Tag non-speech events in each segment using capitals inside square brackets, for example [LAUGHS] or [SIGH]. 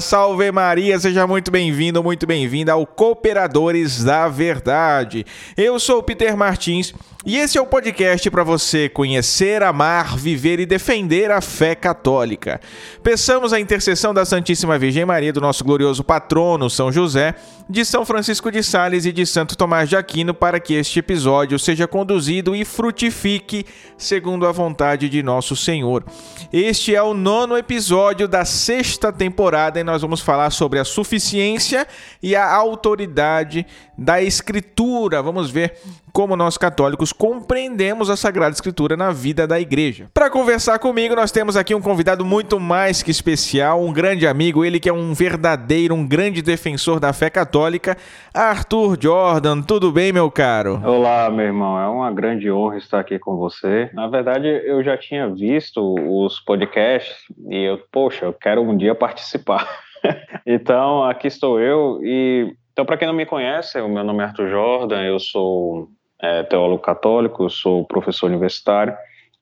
Salve Maria, seja muito bem-vindo, muito bem-vinda ao Cooperadores da Verdade. Eu sou Peter Martins e esse é o podcast para você conhecer, amar, viver e defender a fé católica. Peçamos a intercessão da Santíssima Virgem Maria, do nosso glorioso patrono São José, de São Francisco de Sales e de Santo Tomás de Aquino para que este episódio seja conduzido e frutifique segundo a vontade de nosso Senhor. Este é o nono episódio da sexta temporada e nós vamos falar sobre a suficiência e a autoridade da Escritura. Vamos ver como nós católicos compreendemos a Sagrada Escritura na vida da igreja. Para conversar comigo, nós temos aqui um convidado muito mais que especial, um grande amigo, ele que é um verdadeiro, um grande defensor da fé católica, Arthur Jordan. Tudo bem, meu caro? Olá, meu irmão. É uma grande honra estar aqui com você. Na verdade, eu já tinha visto os podcasts e eu, poxa, eu quero um dia participar. [LAUGHS] então, aqui estou eu e então, para quem não me conhece, o meu nome é Arthur Jordan, eu sou é, teólogo católico, sou professor universitário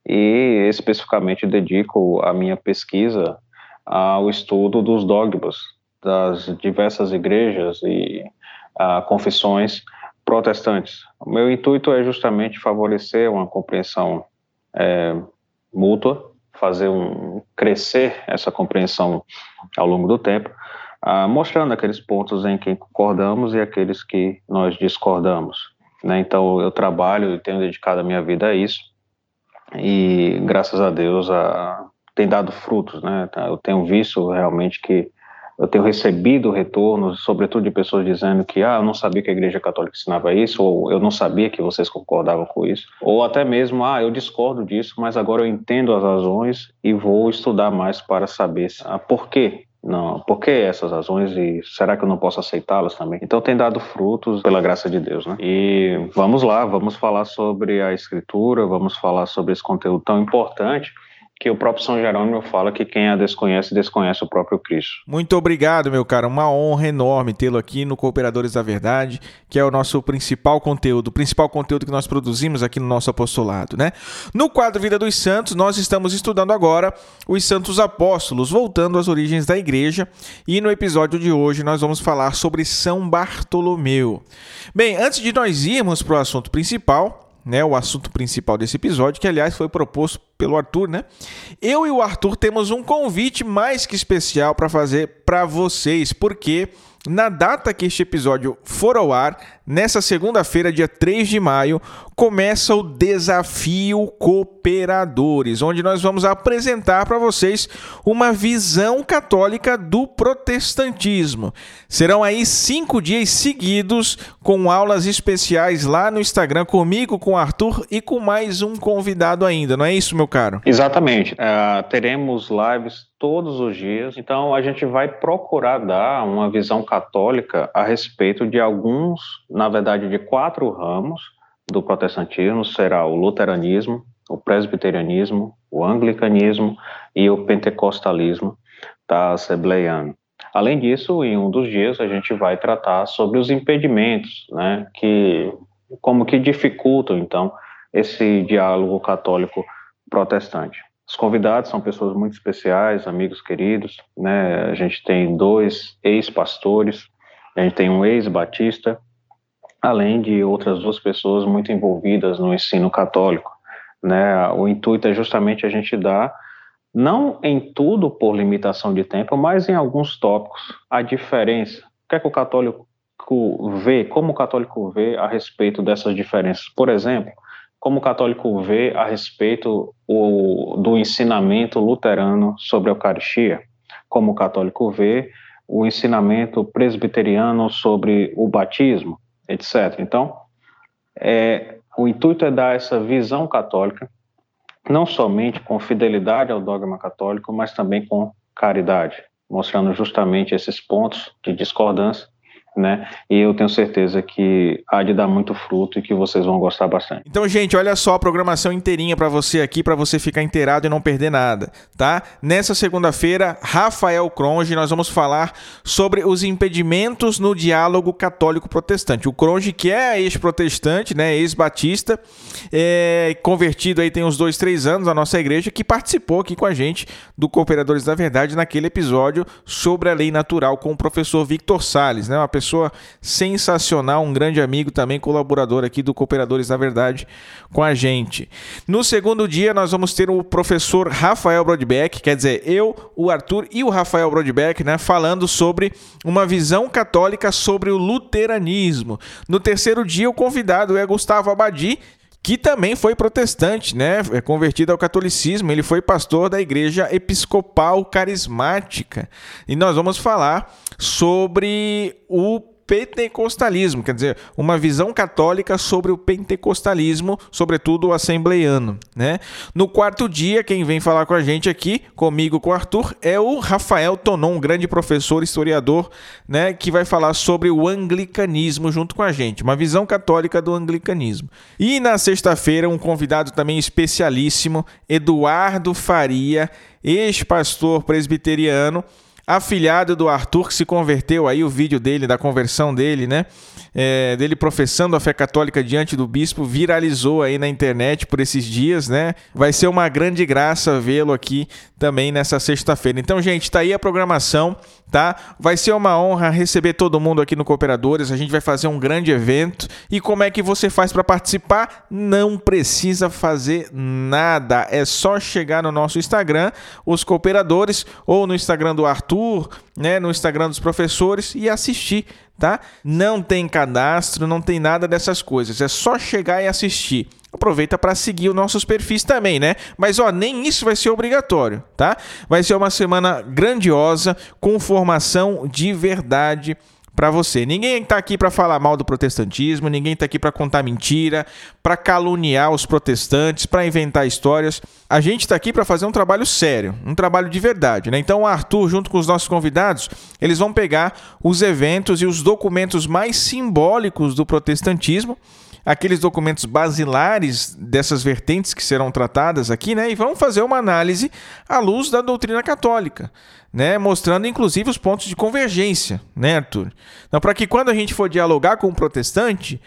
e especificamente dedico a minha pesquisa ao estudo dos dogmas das diversas igrejas e a, confissões protestantes. O meu intuito é justamente favorecer uma compreensão é, mútua, fazer um crescer essa compreensão ao longo do tempo, mostrando aqueles pontos em que concordamos e aqueles que nós discordamos. Né? Então eu trabalho e tenho dedicado a minha vida a isso e graças a Deus a, tem dado frutos, né? Tá, eu tenho visto realmente que eu tenho recebido retornos, sobretudo de pessoas dizendo que ah, eu não sabia que a Igreja Católica ensinava isso, ou eu não sabia que vocês concordavam com isso, ou até mesmo ah, eu discordo disso, mas agora eu entendo as razões e vou estudar mais para saber ah, por quê não, por que essas razões e será que eu não posso aceitá-las também? Então tem dado frutos pela graça de Deus, né? E vamos lá, vamos falar sobre a escritura, vamos falar sobre esse conteúdo tão importante que o próprio São Jerônimo fala que quem a desconhece, desconhece o próprio Cristo. Muito obrigado, meu cara. Uma honra enorme tê-lo aqui no Cooperadores da Verdade, que é o nosso principal conteúdo, o principal conteúdo que nós produzimos aqui no nosso apostolado, né? No quadro Vida dos Santos, nós estamos estudando agora os Santos Apóstolos, voltando às origens da igreja, e no episódio de hoje nós vamos falar sobre São Bartolomeu. Bem, antes de nós irmos para o assunto principal, né, o assunto principal desse episódio, que aliás foi proposto pelo Arthur, né? Eu e o Arthur temos um convite mais que especial para fazer para vocês, porque na data que este episódio for ao ar, nessa segunda-feira, dia 3 de maio, começa o Desafio Cooperadores, onde nós vamos apresentar para vocês uma visão católica do protestantismo. Serão aí cinco dias seguidos com aulas especiais lá no Instagram comigo, com o Arthur e com mais um convidado ainda, não é isso, meu caro? Exatamente. Uh, teremos lives todos os dias, então a gente vai procurar dar uma visão católica a respeito de alguns, na verdade, de quatro ramos do protestantismo será o luteranismo, o presbiterianismo, o anglicanismo e o pentecostalismo da assembleiano. Além disso, em um dos dias a gente vai tratar sobre os impedimentos, né, que como que dificultam então esse diálogo católico protestante. Os convidados são pessoas muito especiais, amigos queridos, né? A gente tem dois ex-pastores, a gente tem um ex-batista além de outras duas pessoas muito envolvidas no ensino católico. Né? O intuito é justamente a gente dar, não em tudo por limitação de tempo, mas em alguns tópicos, a diferença. O que é que o católico vê, como o católico vê a respeito dessas diferenças? Por exemplo, como o católico vê a respeito o, do ensinamento luterano sobre a Eucaristia, como o católico vê o ensinamento presbiteriano sobre o batismo, etc. Então, é, o intuito é dar essa visão católica, não somente com fidelidade ao dogma católico, mas também com caridade, mostrando justamente esses pontos de discordância né? E eu tenho certeza que há de dar muito fruto e que vocês vão gostar bastante. Então, gente, olha só a programação inteirinha para você aqui, para você ficar inteirado e não perder nada, tá? Nessa segunda-feira, Rafael Cronge, nós vamos falar sobre os impedimentos no diálogo católico-protestante. O Cronge, que é ex-protestante, né, ex-batista, é, convertido aí tem uns dois, três anos na nossa igreja, que participou aqui com a gente do Cooperadores da Verdade naquele episódio sobre a lei natural com o professor Victor Sales, né? Uma pessoa pessoa sensacional, um grande amigo também, colaborador aqui do Cooperadores da Verdade com a gente. No segundo dia, nós vamos ter o professor Rafael Brodbeck, quer dizer, eu, o Arthur e o Rafael Brodbeck, né, falando sobre uma visão católica sobre o luteranismo. No terceiro dia, o convidado é Gustavo Abadi, que também foi protestante, né? É convertido ao catolicismo. Ele foi pastor da Igreja Episcopal Carismática. E nós vamos falar sobre o pentecostalismo, quer dizer, uma visão católica sobre o pentecostalismo, sobretudo o assembleiano, né? No quarto dia, quem vem falar com a gente aqui, comigo com o Arthur, é o Rafael Tonon, um grande professor historiador, né, que vai falar sobre o anglicanismo junto com a gente, uma visão católica do anglicanismo. E na sexta-feira, um convidado também especialíssimo, Eduardo Faria, ex-pastor presbiteriano, afilhado do Arthur, que se converteu aí, o vídeo dele, da conversão dele, né? É, dele professando a fé católica diante do bispo, viralizou aí na internet por esses dias, né? Vai ser uma grande graça vê-lo aqui também nessa sexta-feira. Então, gente, tá aí a programação, tá? Vai ser uma honra receber todo mundo aqui no Cooperadores. A gente vai fazer um grande evento. E como é que você faz para participar? Não precisa fazer nada. É só chegar no nosso Instagram, os Cooperadores, ou no Instagram do Arthur né, no Instagram dos professores e assistir, tá? Não tem cadastro, não tem nada dessas coisas. É só chegar e assistir. Aproveita para seguir os nossos perfis também, né? Mas ó, nem isso vai ser obrigatório, tá? Vai ser uma semana grandiosa com formação de verdade para você. Ninguém está aqui para falar mal do protestantismo, ninguém está aqui para contar mentira, para caluniar os protestantes, para inventar histórias. A gente está aqui para fazer um trabalho sério, um trabalho de verdade. Né? Então, o Arthur, junto com os nossos convidados, eles vão pegar os eventos e os documentos mais simbólicos do protestantismo aqueles documentos basilares dessas vertentes que serão tratadas aqui, né? E vão fazer uma análise à luz da doutrina católica né, mostrando inclusive os pontos de convergência, né, Arthur? Então, para que quando a gente for dialogar com um protestante,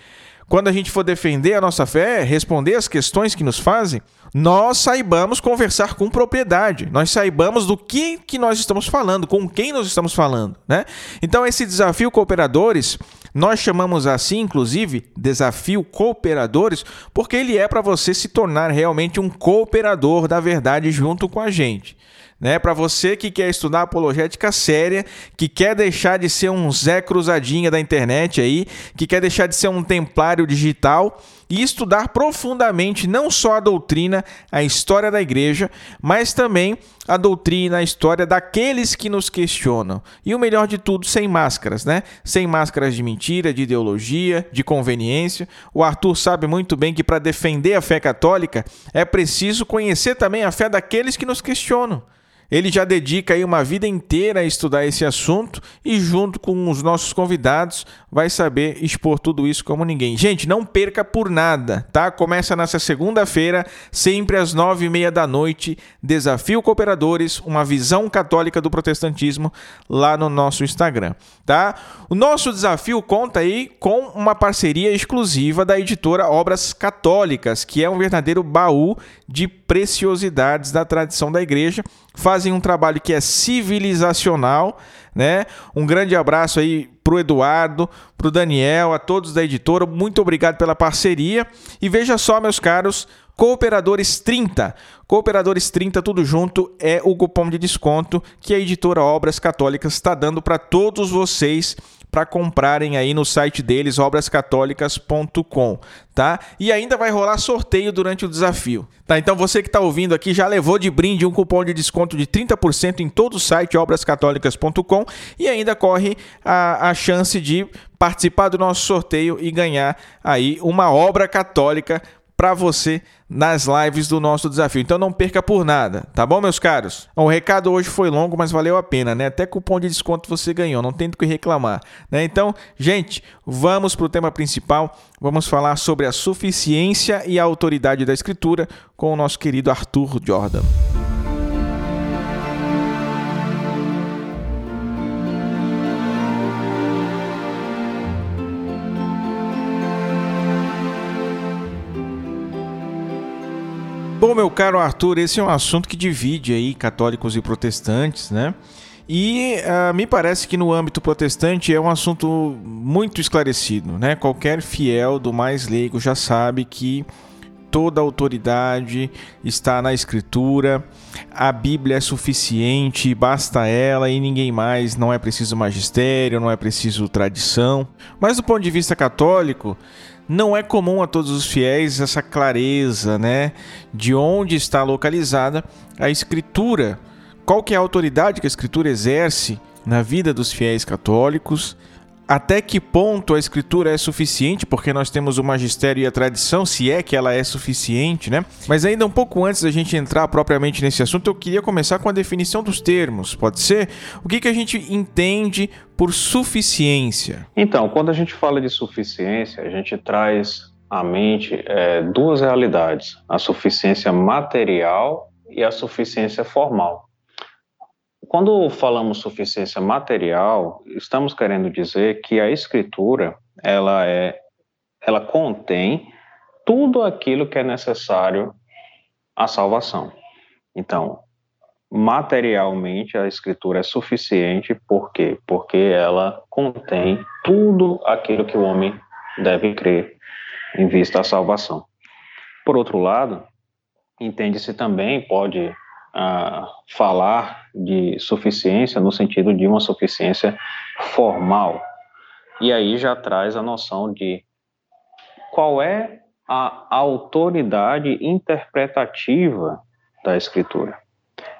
quando a gente for defender a nossa fé, responder as questões que nos fazem, nós saibamos conversar com propriedade, nós saibamos do que, que nós estamos falando, com quem nós estamos falando, né? Então, esse desafio cooperadores, nós chamamos assim, inclusive, desafio cooperadores, porque ele é para você se tornar realmente um cooperador da verdade junto com a gente né? Para você que quer estudar apologética séria, que quer deixar de ser um Zé Cruzadinha da internet aí, que quer deixar de ser um templário digital e estudar profundamente não só a doutrina, a história da igreja, mas também a doutrina, a história daqueles que nos questionam. E o melhor de tudo, sem máscaras, né? Sem máscaras de mentira, de ideologia, de conveniência. O Arthur sabe muito bem que para defender a fé católica é preciso conhecer também a fé daqueles que nos questionam. Ele já dedica aí uma vida inteira a estudar esse assunto e, junto com os nossos convidados, vai saber expor tudo isso como ninguém. Gente, não perca por nada, tá? Começa nessa segunda-feira, sempre às nove e meia da noite. Desafio Cooperadores, uma visão católica do protestantismo, lá no nosso Instagram, tá? O nosso desafio conta aí com uma parceria exclusiva da editora Obras Católicas, que é um verdadeiro baú de preciosidades da tradição da igreja fazem um trabalho que é civilizacional, né? Um grande abraço aí pro Eduardo, pro Daniel, a todos da editora. Muito obrigado pela parceria. E veja só, meus caros, Cooperadores 30. Cooperadores 30, tudo junto, é o cupom de desconto que a editora Obras Católicas está dando para todos vocês para comprarem aí no site deles, obrascatólicas.com, tá? E ainda vai rolar sorteio durante o desafio, tá? Então você que está ouvindo aqui já levou de brinde um cupom de desconto de 30% em todo o site obrascatólicas.com e ainda corre a, a chance de participar do nosso sorteio e ganhar aí uma obra católica para você nas lives do nosso desafio. Então não perca por nada, tá bom, meus caros? O recado hoje foi longo, mas valeu a pena, né? Até cupom de desconto você ganhou, não tem do que reclamar, né? Então, gente, vamos para o tema principal. Vamos falar sobre a suficiência e a autoridade da escritura com o nosso querido Arthur Jordan. Bom, meu caro Arthur, esse é um assunto que divide aí católicos e protestantes, né? E uh, me parece que no âmbito protestante é um assunto muito esclarecido, né? Qualquer fiel do mais leigo já sabe que toda autoridade está na Escritura, a Bíblia é suficiente, basta ela e ninguém mais, não é preciso magistério, não é preciso tradição. Mas do ponto de vista católico, não é comum a todos os fiéis essa clareza, né, de onde está localizada a escritura. Qual que é a autoridade que a escritura exerce na vida dos fiéis católicos? Até que ponto a escritura é suficiente, porque nós temos o magistério e a tradição, se é que ela é suficiente, né? Mas ainda um pouco antes da gente entrar propriamente nesse assunto, eu queria começar com a definição dos termos, pode ser? O que, que a gente entende por suficiência? Então, quando a gente fala de suficiência, a gente traz à mente é, duas realidades: a suficiência material e a suficiência formal. Quando falamos suficiência material, estamos querendo dizer que a escritura ela é ela contém tudo aquilo que é necessário à salvação. Então, materialmente a escritura é suficiente, por quê? Porque ela contém tudo aquilo que o homem deve crer em vista à salvação. Por outro lado, entende-se também, pode falar de suficiência no sentido de uma suficiência formal. E aí já traz a noção de qual é a autoridade interpretativa da escritura.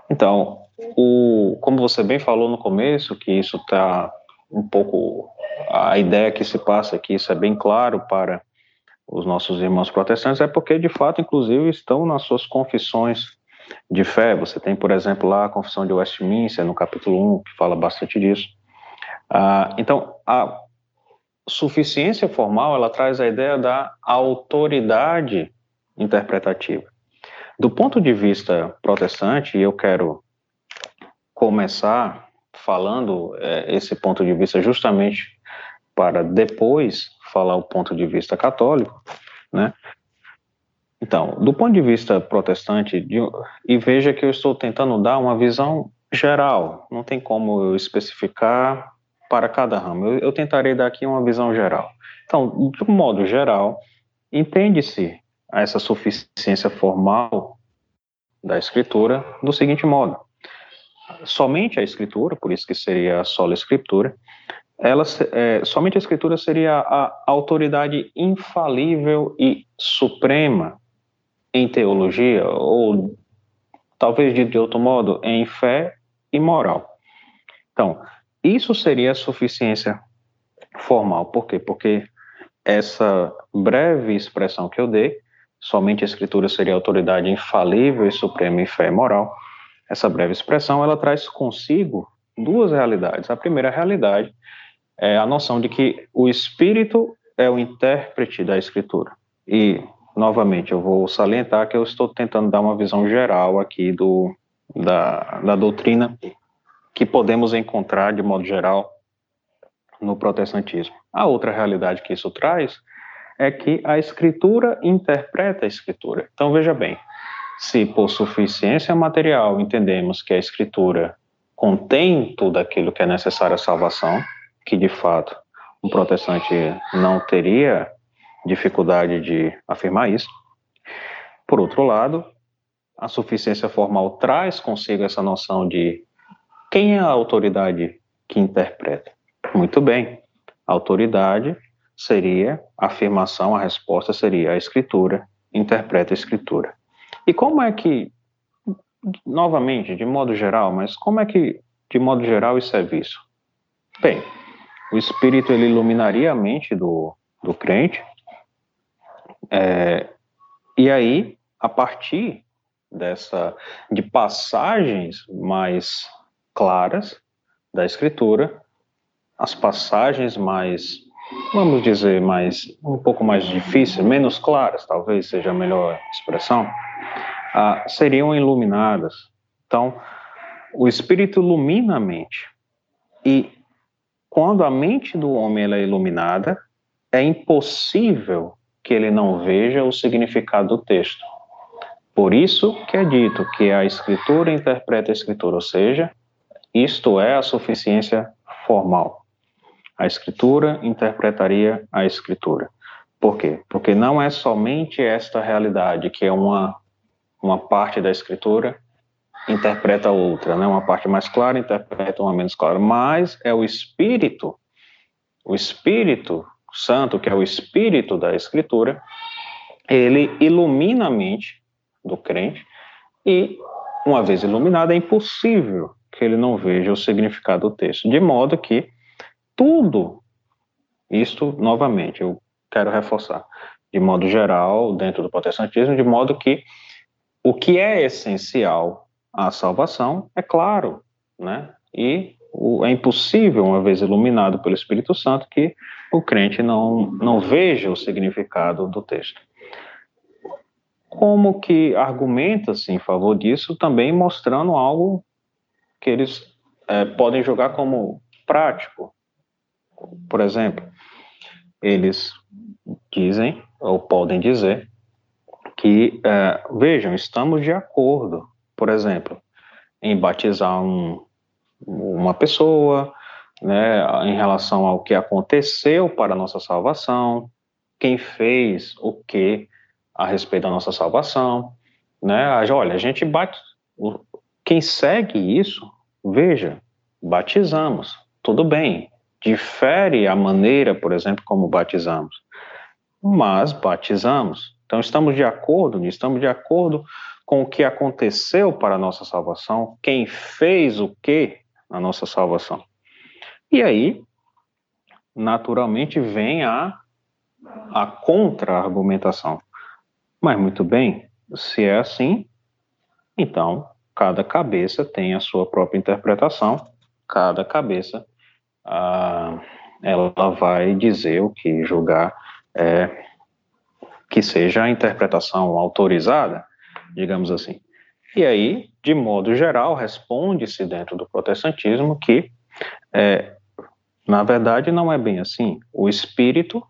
Então, o, como você bem falou no começo, que isso está um pouco. A ideia que se passa aqui, isso é bem claro para os nossos irmãos protestantes, é porque, de fato, inclusive, estão nas suas confissões de fé. Você tem, por exemplo, lá a Confissão de Westminster, no capítulo 1, que fala bastante disso. Ah, então, a suficiência formal, ela traz a ideia da autoridade interpretativa. Do ponto de vista protestante, e eu quero começar falando é, esse ponto de vista justamente para depois falar o ponto de vista católico, né? Então, do ponto de vista protestante, de, e veja que eu estou tentando dar uma visão geral, não tem como eu especificar para cada ramo. Eu, eu tentarei dar aqui uma visão geral. Então, de um modo geral, entende-se essa suficiência formal da escritura do seguinte modo: somente a escritura, por isso que seria a sola escritura, ela, é, somente a escritura seria a autoridade infalível e suprema em teologia, ou talvez de, de outro modo, em fé e moral. Então, isso seria a suficiência formal. Por quê? Porque essa breve expressão que eu dei, somente a Escritura seria a autoridade infalível e suprema em fé e moral. Essa breve expressão, ela traz consigo duas realidades. A primeira realidade é a noção de que o Espírito é o intérprete da Escritura. E novamente, eu vou salientar que eu estou tentando dar uma visão geral aqui do, da, da doutrina que podemos encontrar, de modo geral, no protestantismo. A outra realidade que isso traz é que a escritura interpreta a escritura. Então, veja bem, se por suficiência material entendemos que a escritura contém tudo aquilo que é necessário à salvação, que de fato um protestante não teria dificuldade de afirmar isso. Por outro lado, a suficiência formal traz consigo essa noção de quem é a autoridade que interpreta. Muito bem, a autoridade seria a afirmação, a resposta seria a escritura, interpreta a escritura. E como é que, novamente, de modo geral, mas como é que, de modo geral, isso é visto? Bem, o Espírito ele iluminaria a mente do, do crente, é, E aí, a partir dessa de passagens mais claras da escritura, as passagens mais, vamos dizer, mais um pouco mais difíceis, menos claras, talvez seja a melhor expressão, ah, seriam iluminadas. Então, o Espírito ilumina a mente. E quando a mente do homem é iluminada, é impossível que ele não veja o significado do texto. Por isso que é dito que a escritura interpreta a escritura, ou seja, isto é a suficiência formal. A escritura interpretaria a escritura. Por quê? Porque não é somente esta realidade que é uma uma parte da escritura interpreta outra, né? Uma parte mais clara interpreta uma menos clara, mas é o espírito, o espírito santo, que é o espírito da escritura, ele ilumina a mente do crente e uma vez iluminado é impossível que ele não veja o significado do texto, de modo que tudo isto novamente eu quero reforçar, de modo geral, dentro do protestantismo, de modo que o que é essencial à salvação é claro, né? E é impossível, uma vez iluminado pelo Espírito Santo, que o crente não, não veja o significado do texto. Como que argumenta-se em favor disso, também mostrando algo que eles é, podem jogar como prático. Por exemplo, eles dizem, ou podem dizer, que, é, vejam, estamos de acordo, por exemplo, em batizar um, uma pessoa, né, em relação ao que aconteceu para a nossa salvação, quem fez o que a respeito da nossa salvação, né? Olha, a gente bate, quem segue isso, veja, batizamos, tudo bem, difere a maneira, por exemplo, como batizamos, mas batizamos. Então, estamos de acordo estamos de acordo com o que aconteceu para a nossa salvação, quem fez o que na nossa salvação. E aí, naturalmente, vem a, a contra-argumentação. Mas, muito bem, se é assim, então cada cabeça tem a sua própria interpretação, cada cabeça ah, ela vai dizer o que julgar é, que seja a interpretação autorizada, digamos assim. E aí, de modo geral, responde-se dentro do protestantismo que, é, na verdade, não é bem assim. O Espírito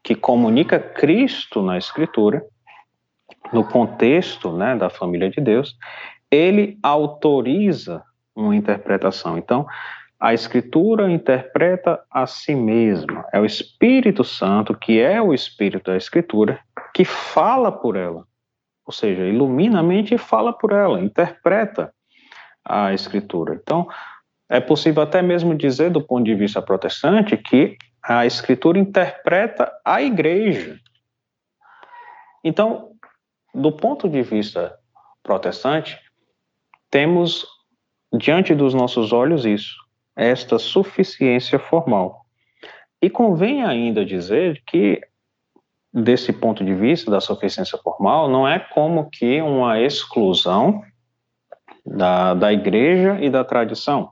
que comunica Cristo na Escritura, no contexto né, da família de Deus, ele autoriza uma interpretação. Então, a Escritura interpreta a si mesma. É o Espírito Santo, que é o Espírito da Escritura, que fala por ela. Ou seja, ilumina a mente e fala por ela, interpreta a Escritura. Então, é possível até mesmo dizer, do ponto de vista protestante, que a Escritura interpreta a igreja. Então, do ponto de vista protestante, temos diante dos nossos olhos isso esta suficiência formal. E convém ainda dizer que, desse ponto de vista da suficiência formal, não é como que uma exclusão da, da igreja e da tradição.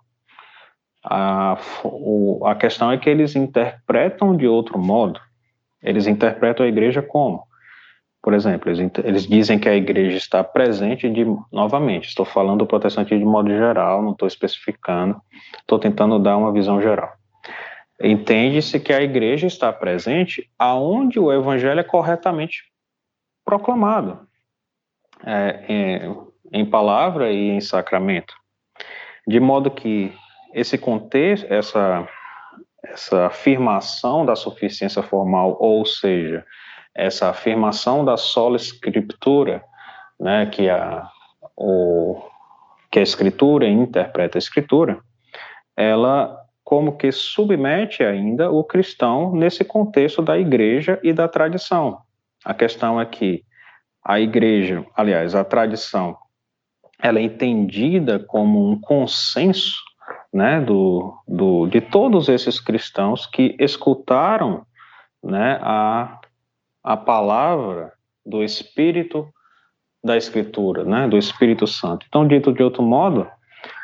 A, o, a questão é que eles interpretam de outro modo. Eles interpretam a igreja como? Por exemplo, eles, eles, dizem que a igreja está presente de, novamente, estou falando do protestantismo de modo geral, não estou especificando, estou tentando dar uma visão geral. Entende-se que a igreja está presente aonde o evangelho é corretamente proclamado, é, em, em palavra e em sacramento. De modo que esse contexto, essa, essa afirmação da suficiência formal, ou seja, essa afirmação da sola escritura, né, que a, o, que a escritura interpreta a escritura, ela como que submete ainda o cristão nesse contexto da igreja e da tradição. A questão é que a igreja, aliás, a tradição, ela é entendida como um consenso né, do, do, de todos esses cristãos que escutaram né, a a palavra do Espírito da Escritura, né, do Espírito Santo. Então, dito de outro modo,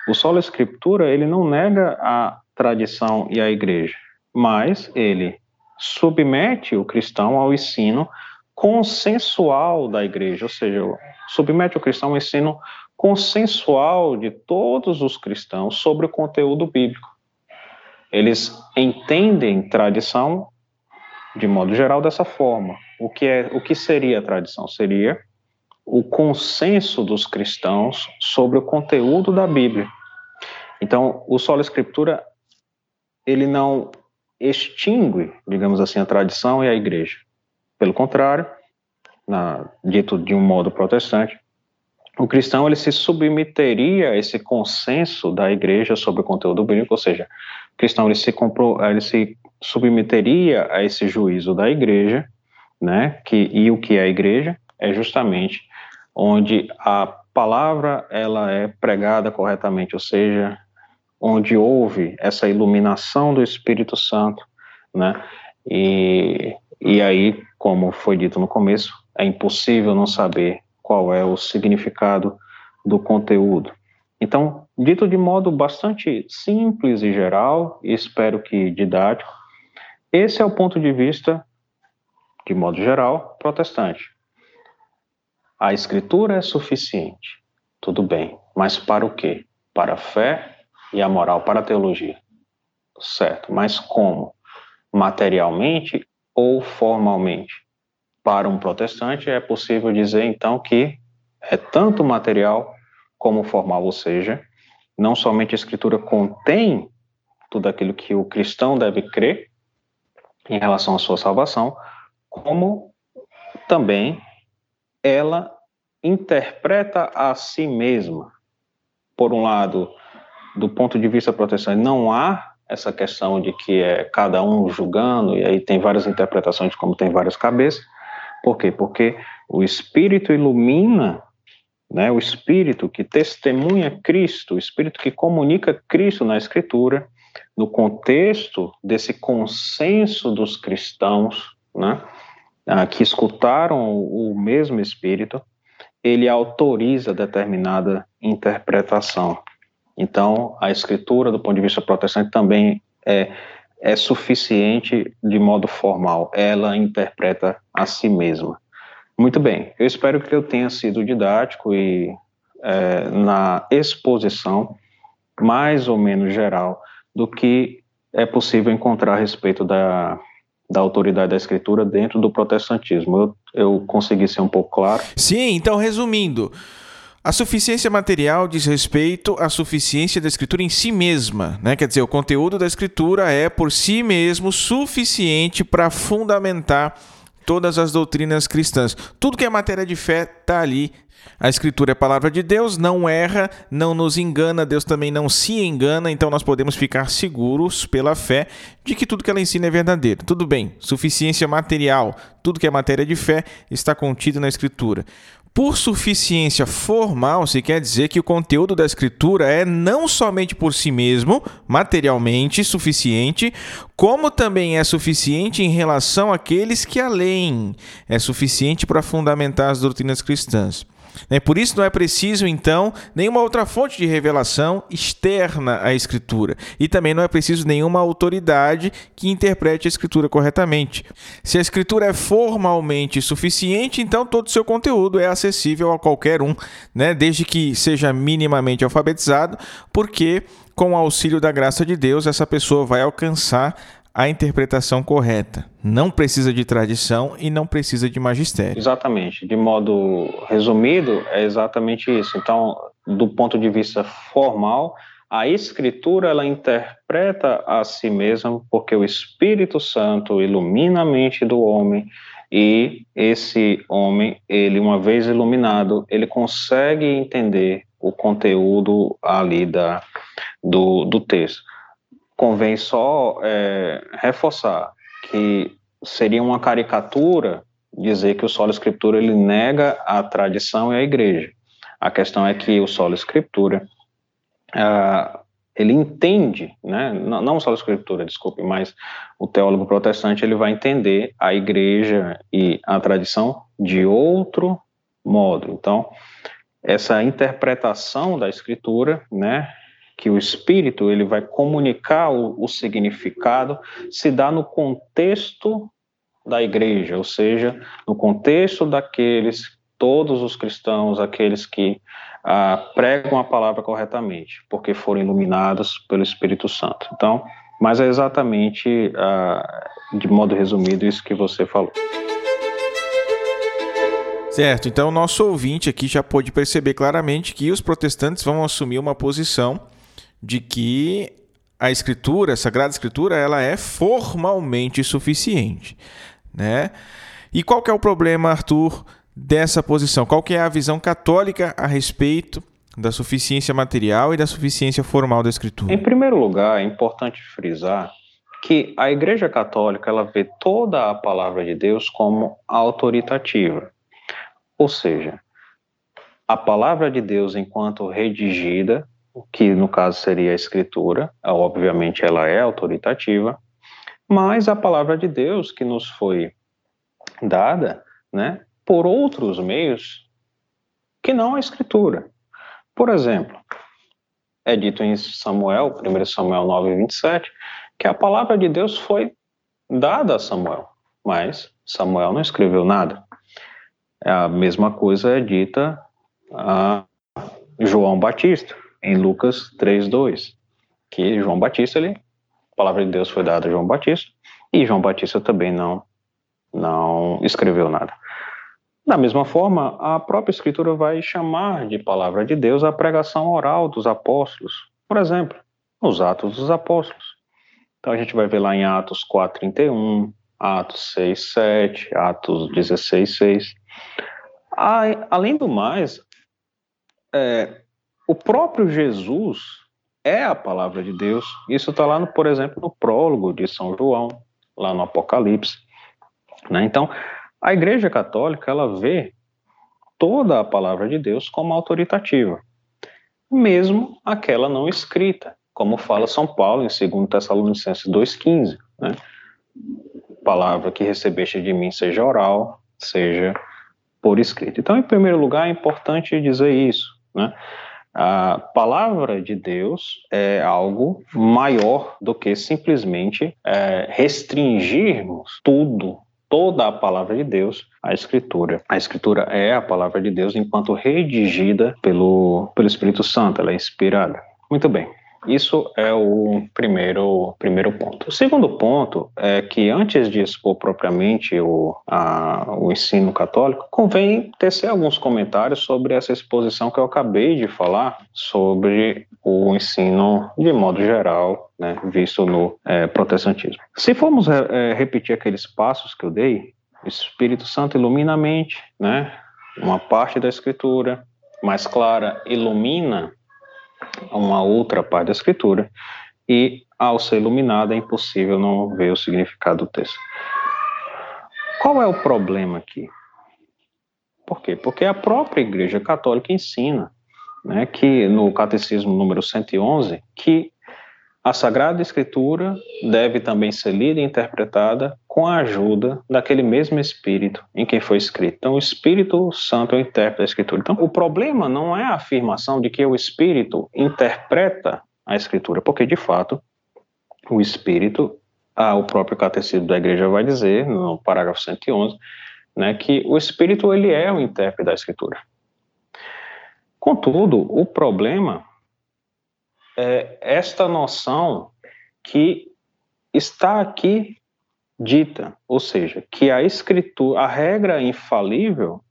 o solo Escritura ele não nega a tradição e a igreja, mas ele submete o cristão ao ensino consensual da igreja, ou seja, submete o cristão ao ensino consensual de todos os cristãos sobre o conteúdo bíblico. Eles entendem tradição de modo geral dessa forma. O que é, o que seria a tradição? Seria o consenso dos cristãos sobre o conteúdo da Bíblia. Então, o solo escritura ele não extingue, digamos assim, a tradição e a igreja. Pelo contrário, na, dito de um modo protestante, o cristão ele se submeteria a esse consenso da igreja sobre o conteúdo bíblico, ou seja, o cristão ele se, ele se submeteria a esse juízo da igreja, né? Que e o que é a igreja é justamente onde a palavra ela é pregada corretamente, ou seja, onde houve essa iluminação do Espírito Santo, né? E, e aí, como foi dito no começo, é impossível não saber qual é o significado do conteúdo. Então, dito de modo bastante simples e geral, e espero que didático, esse é o ponto de vista, de modo geral, protestante. A escritura é suficiente, tudo bem, mas para o quê? Para a fé e a moral, para a teologia. Certo, mas como? Materialmente ou formalmente? para um protestante, é possível dizer então que é tanto material como formal, ou seja, não somente a Escritura contém tudo aquilo que o cristão deve crer em relação à sua salvação, como também ela interpreta a si mesma. Por um lado, do ponto de vista protestante, não há essa questão de que é cada um julgando, e aí tem várias interpretações de como tem várias cabeças, por quê? Porque o Espírito ilumina, né, o Espírito que testemunha Cristo, o Espírito que comunica Cristo na Escritura, no contexto desse consenso dos cristãos, né, ah, que escutaram o mesmo Espírito, ele autoriza determinada interpretação. Então, a Escritura, do ponto de vista protestante, também é é suficiente de modo formal, ela interpreta a si mesma. Muito bem, eu espero que eu tenha sido didático e é, na exposição mais ou menos geral do que é possível encontrar a respeito da, da autoridade da escritura dentro do protestantismo. Eu, eu consegui ser um pouco claro? Sim, então resumindo. A suficiência material diz respeito à suficiência da escritura em si mesma, né? Quer dizer, o conteúdo da escritura é por si mesmo suficiente para fundamentar todas as doutrinas cristãs. Tudo que é matéria de fé está ali. A Escritura é a palavra de Deus, não erra, não nos engana, Deus também não se engana, então nós podemos ficar seguros pela fé de que tudo que ela ensina é verdadeiro. Tudo bem, suficiência material, tudo que é matéria de fé está contido na Escritura. Por suficiência formal, se quer dizer que o conteúdo da escritura é não somente por si mesmo, materialmente suficiente, como também é suficiente em relação àqueles que a leem. É suficiente para fundamentar as doutrinas cristãs. Né? Por isso não é preciso, então, nenhuma outra fonte de revelação externa à Escritura. E também não é preciso nenhuma autoridade que interprete a Escritura corretamente. Se a Escritura é formalmente suficiente, então todo o seu conteúdo é acessível a qualquer um, né? desde que seja minimamente alfabetizado, porque com o auxílio da graça de Deus, essa pessoa vai alcançar a interpretação correta. Não precisa de tradição e não precisa de magistério. Exatamente. De modo resumido, é exatamente isso. Então, do ponto de vista formal, a escritura ela interpreta a si mesma porque o Espírito Santo ilumina a mente do homem e esse homem, ele uma vez iluminado, ele consegue entender o conteúdo ali da, do, do texto convém só é, reforçar que seria uma caricatura dizer que o solo escritura ele nega a tradição e a igreja. A questão é que o solo escritura, ah, ele entende, né, não só a escritura, desculpe, mas o teólogo protestante ele vai entender a igreja e a tradição de outro modo. Então, essa interpretação da escritura, né, que o espírito ele vai comunicar o, o significado, se dá no contexto da igreja, ou seja, no contexto daqueles todos os cristãos, aqueles que ah, pregam a palavra corretamente, porque foram iluminados pelo Espírito Santo. Então, mas é exatamente, ah, de modo resumido, isso que você falou. Certo, então nosso ouvinte aqui já pôde perceber claramente que os protestantes vão assumir uma posição de que a escritura, a Sagrada Escritura, ela é formalmente suficiente, né? E qual que é o problema, Arthur, dessa posição? Qual que é a visão católica a respeito da suficiência material e da suficiência formal da Escritura? Em primeiro lugar, é importante frisar que a Igreja Católica ela vê toda a palavra de Deus como autoritativa. Ou seja, a palavra de Deus enquanto redigida, que no caso seria a escritura, obviamente ela é autoritativa, mas a palavra de Deus que nos foi dada, né, por outros meios que não a escritura. Por exemplo, é dito em Samuel, 1 Samuel 9, 27, que a palavra de Deus foi dada a Samuel, mas Samuel não escreveu nada. A mesma coisa é dita a João Batista, em Lucas 3:2, que João Batista, ele, a palavra de Deus foi dada a João Batista, e João Batista também não, não escreveu nada. Da mesma forma, a própria Escritura vai chamar de palavra de Deus a pregação oral dos apóstolos. Por exemplo, os Atos dos Apóstolos. Então a gente vai ver lá em Atos 4:31, Atos 6:7, Atos 16:6. Além do mais, é, o próprio Jesus é a palavra de Deus. Isso está lá, no, por exemplo, no prólogo de São João, lá no Apocalipse. Né? Então, a Igreja Católica ela vê toda a palavra de Deus como autoritativa, mesmo aquela não escrita, como fala São Paulo em 2 Tessalonicenses 2,15. Né? Palavra que recebeste de mim, seja oral, seja por escrito. Então, em primeiro lugar, é importante dizer isso. Né? A palavra de Deus é algo maior do que simplesmente é, restringirmos tudo, toda a palavra de Deus à Escritura. A Escritura é a palavra de Deus enquanto redigida pelo, pelo Espírito Santo, ela é inspirada. Muito bem. Isso é o primeiro, primeiro ponto. O segundo ponto é que, antes de expor propriamente o, a, o ensino católico, convém tecer alguns comentários sobre essa exposição que eu acabei de falar sobre o ensino de modo geral, né, visto no é, protestantismo. Se formos é, repetir aqueles passos que eu dei, o Espírito Santo ilumina a mente, né, uma parte da Escritura mais clara ilumina uma outra parte da escritura e ao ser iluminado é impossível não ver o significado do texto. Qual é o problema aqui? Por quê? Porque a própria Igreja Católica ensina, né, que no Catecismo número 111, que a Sagrada Escritura deve também ser lida e interpretada com a ajuda daquele mesmo Espírito em quem foi escrito. Então, o Espírito Santo é o intérprete da Escritura. Então, o problema não é a afirmação de que o Espírito interpreta a Escritura, porque, de fato, o Espírito, ah, o próprio Catecismo da Igreja vai dizer, no parágrafo 111, né, que o Espírito ele é o intérprete da Escritura. Contudo, o problema é, esta noção que está aqui dita, ou seja, que a escritura, a regra infalível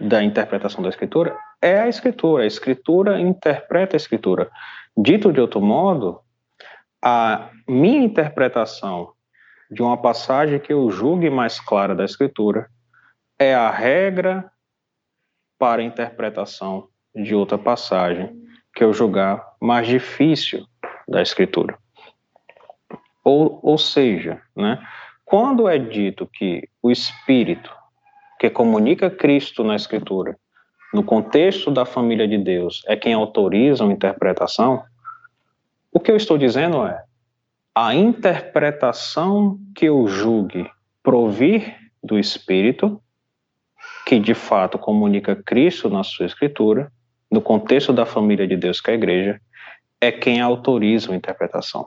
da interpretação da escritura é a escritura. A escritura interpreta a escritura. Dito de outro modo, a minha interpretação de uma passagem que eu julgue mais clara da escritura é a regra para a interpretação de outra passagem que eu julgar mais difícil da Escritura. Ou, ou seja, né, quando é dito que o Espírito que comunica Cristo na Escritura, no contexto da família de Deus, é quem autoriza uma interpretação, O que eu estou dizendo é a interpretação que eu julgue provir do Espírito, que de fato comunica Cristo na sua Escritura, no contexto da família de Deus que é a igreja, é quem autoriza a interpretação.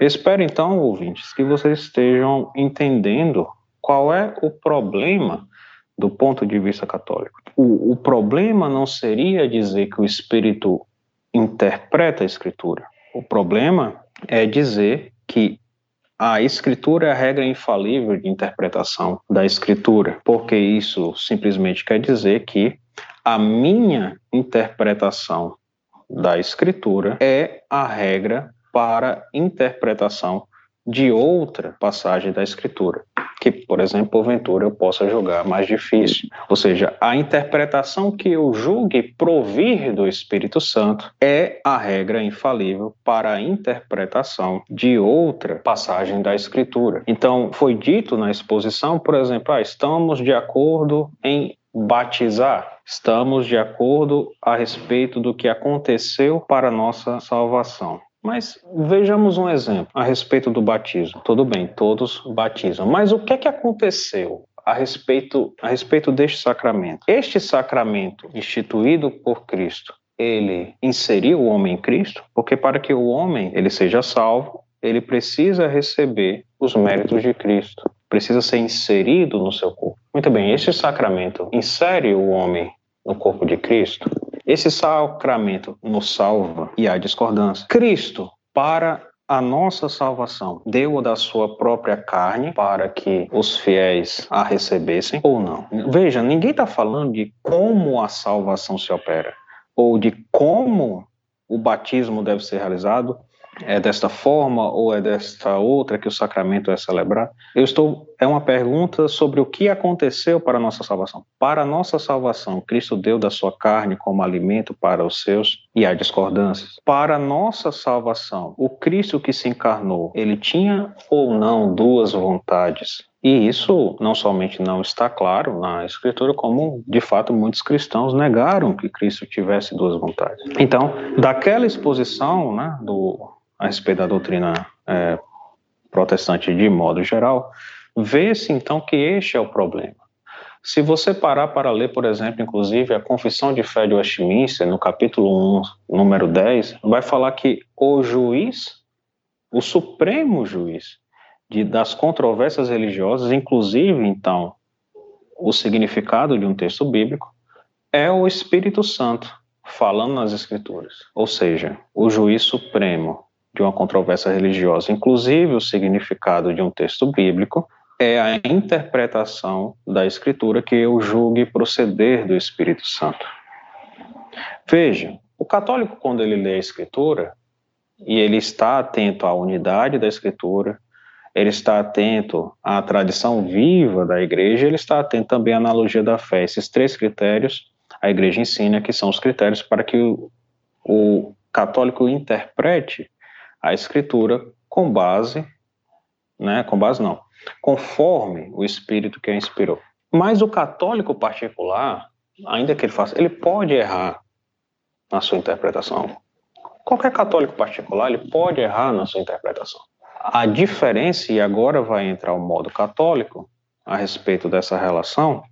espero então, ouvintes, que vocês estejam entendendo qual é o problema do ponto de vista católico. O, o problema não seria dizer que o Espírito interpreta a Escritura. O problema é dizer que a Escritura é a regra infalível de interpretação da Escritura, porque isso simplesmente quer dizer que a minha interpretação da Escritura é a regra para interpretação de outra passagem da Escritura que, por exemplo, porventura eu possa julgar mais difícil. Ou seja, a interpretação que eu julgue provir do Espírito Santo é a regra infalível para a interpretação de outra passagem da Escritura. Então, foi dito na exposição, por exemplo, ah, estamos de acordo em batizar. Estamos de acordo a respeito do que aconteceu para nossa salvação. Mas vejamos um exemplo a respeito do batismo. Tudo bem, todos batizam. Mas o que é que aconteceu a respeito, a respeito deste sacramento? Este sacramento instituído por Cristo, ele inseriu o homem em Cristo, porque para que o homem ele seja salvo, ele precisa receber os méritos de Cristo, precisa ser inserido no seu corpo. Muito bem, este sacramento insere o homem no corpo de Cristo? Esse sacramento nos salva e há discordância. Cristo, para a nossa salvação, deu da sua própria carne para que os fiéis a recebessem ou não. Veja, ninguém está falando de como a salvação se opera ou de como o batismo deve ser realizado é desta forma ou é desta outra que o sacramento é celebrado? Eu estou é uma pergunta sobre o que aconteceu para a nossa salvação. Para a nossa salvação, Cristo deu da sua carne como alimento para os seus e há discordâncias. Para a nossa salvação, o Cristo que se encarnou, ele tinha ou não duas vontades? E isso não somente não está claro na Escritura, como de fato muitos cristãos negaram que Cristo tivesse duas vontades. Então, daquela exposição né, do, a respeito da doutrina é, protestante de modo geral, vê-se então que este é o problema. Se você parar para ler, por exemplo, inclusive a Confissão de Fé de Westminster, no capítulo 1, número 10, vai falar que o juiz, o supremo juiz de, das controvérsias religiosas, inclusive, então, o significado de um texto bíblico, é o Espírito Santo falando nas Escrituras. Ou seja, o juiz supremo de uma controvérsia religiosa, inclusive o significado de um texto bíblico, é a interpretação da Escritura que eu julgue proceder do Espírito Santo. Veja, o católico, quando ele lê a Escritura, e ele está atento à unidade da Escritura, ele está atento à tradição viva da igreja, ele está atento também à analogia da fé. Esses três critérios a igreja ensina que são os critérios para que o, o católico interprete a escritura com base, né, com base não, conforme o espírito que a inspirou. Mas o católico particular, ainda que ele faça, ele pode errar na sua interpretação. Qualquer católico particular, ele pode errar na sua interpretação. A diferença, e agora vai entrar o modo católico a respeito dessa relação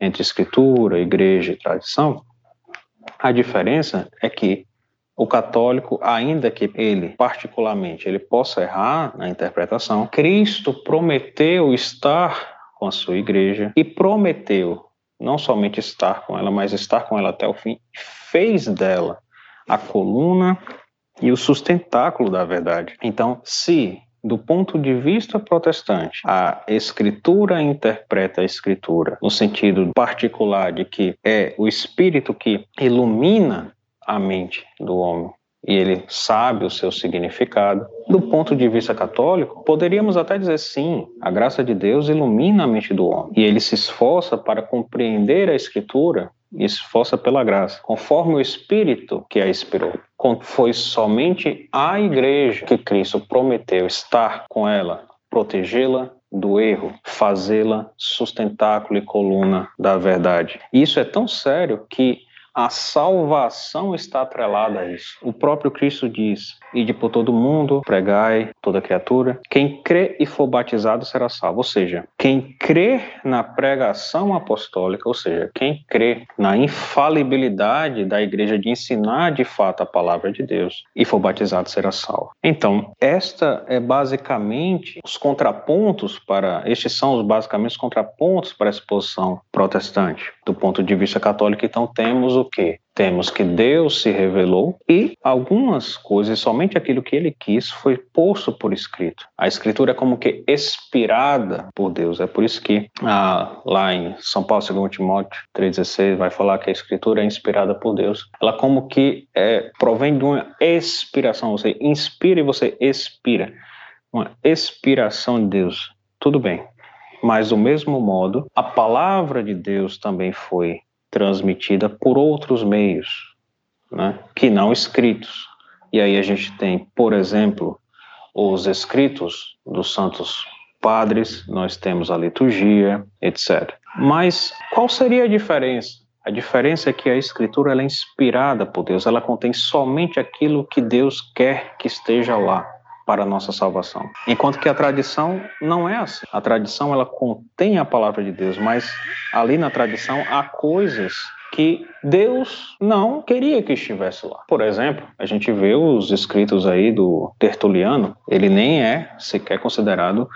entre escritura, igreja e tradição, a diferença é que o católico, ainda que ele particularmente ele possa errar na interpretação, Cristo prometeu estar com a sua igreja e prometeu não somente estar com ela, mas estar com ela até o fim, fez dela a coluna e o sustentáculo da verdade. Então, se do ponto de vista protestante, a escritura interpreta a escritura no sentido particular de que é o espírito que ilumina a mente do homem e ele sabe o seu significado. Do ponto de vista católico, poderíamos até dizer sim, a graça de Deus ilumina a mente do homem e ele se esforça para compreender a Escritura e esforça pela graça, conforme o Espírito que a inspirou. Foi somente a igreja que Cristo prometeu estar com ela, protegê-la do erro, fazê-la sustentáculo e coluna da verdade. Isso é tão sério que a salvação está atrelada a isso. O próprio Cristo diz: Ide por todo mundo, pregai toda criatura. Quem crê e for batizado será salvo. Ou seja, quem crê na pregação apostólica, ou seja, quem crê na infalibilidade da igreja de ensinar de fato a palavra de Deus e for batizado será salvo. Então, esta é basicamente os contrapontos para estes são os basicamente os contrapontos para a exposição protestante. Do ponto de vista católico, então temos o que? Temos que Deus se revelou e algumas coisas, somente aquilo que ele quis, foi posto por escrito. A escritura é como que expirada por Deus. É por isso que ah, lá em São Paulo, 2 Timóteo 3,16, vai falar que a escritura é inspirada por Deus. Ela como que é, provém de uma expiração. Você inspira e você expira. Uma expiração de Deus. Tudo bem. Mas do mesmo modo, a palavra de Deus também foi transmitida por outros meios, né, que não escritos. E aí a gente tem, por exemplo, os escritos dos santos padres, nós temos a liturgia, etc. Mas qual seria a diferença? A diferença é que a escritura é inspirada por Deus, ela contém somente aquilo que Deus quer que esteja lá para a nossa salvação. Enquanto que a tradição não é assim. A tradição ela contém a palavra de Deus, mas ali na tradição há coisas que Deus não queria que estivesse lá. Por exemplo, a gente vê os escritos aí do Tertuliano, ele nem é sequer considerado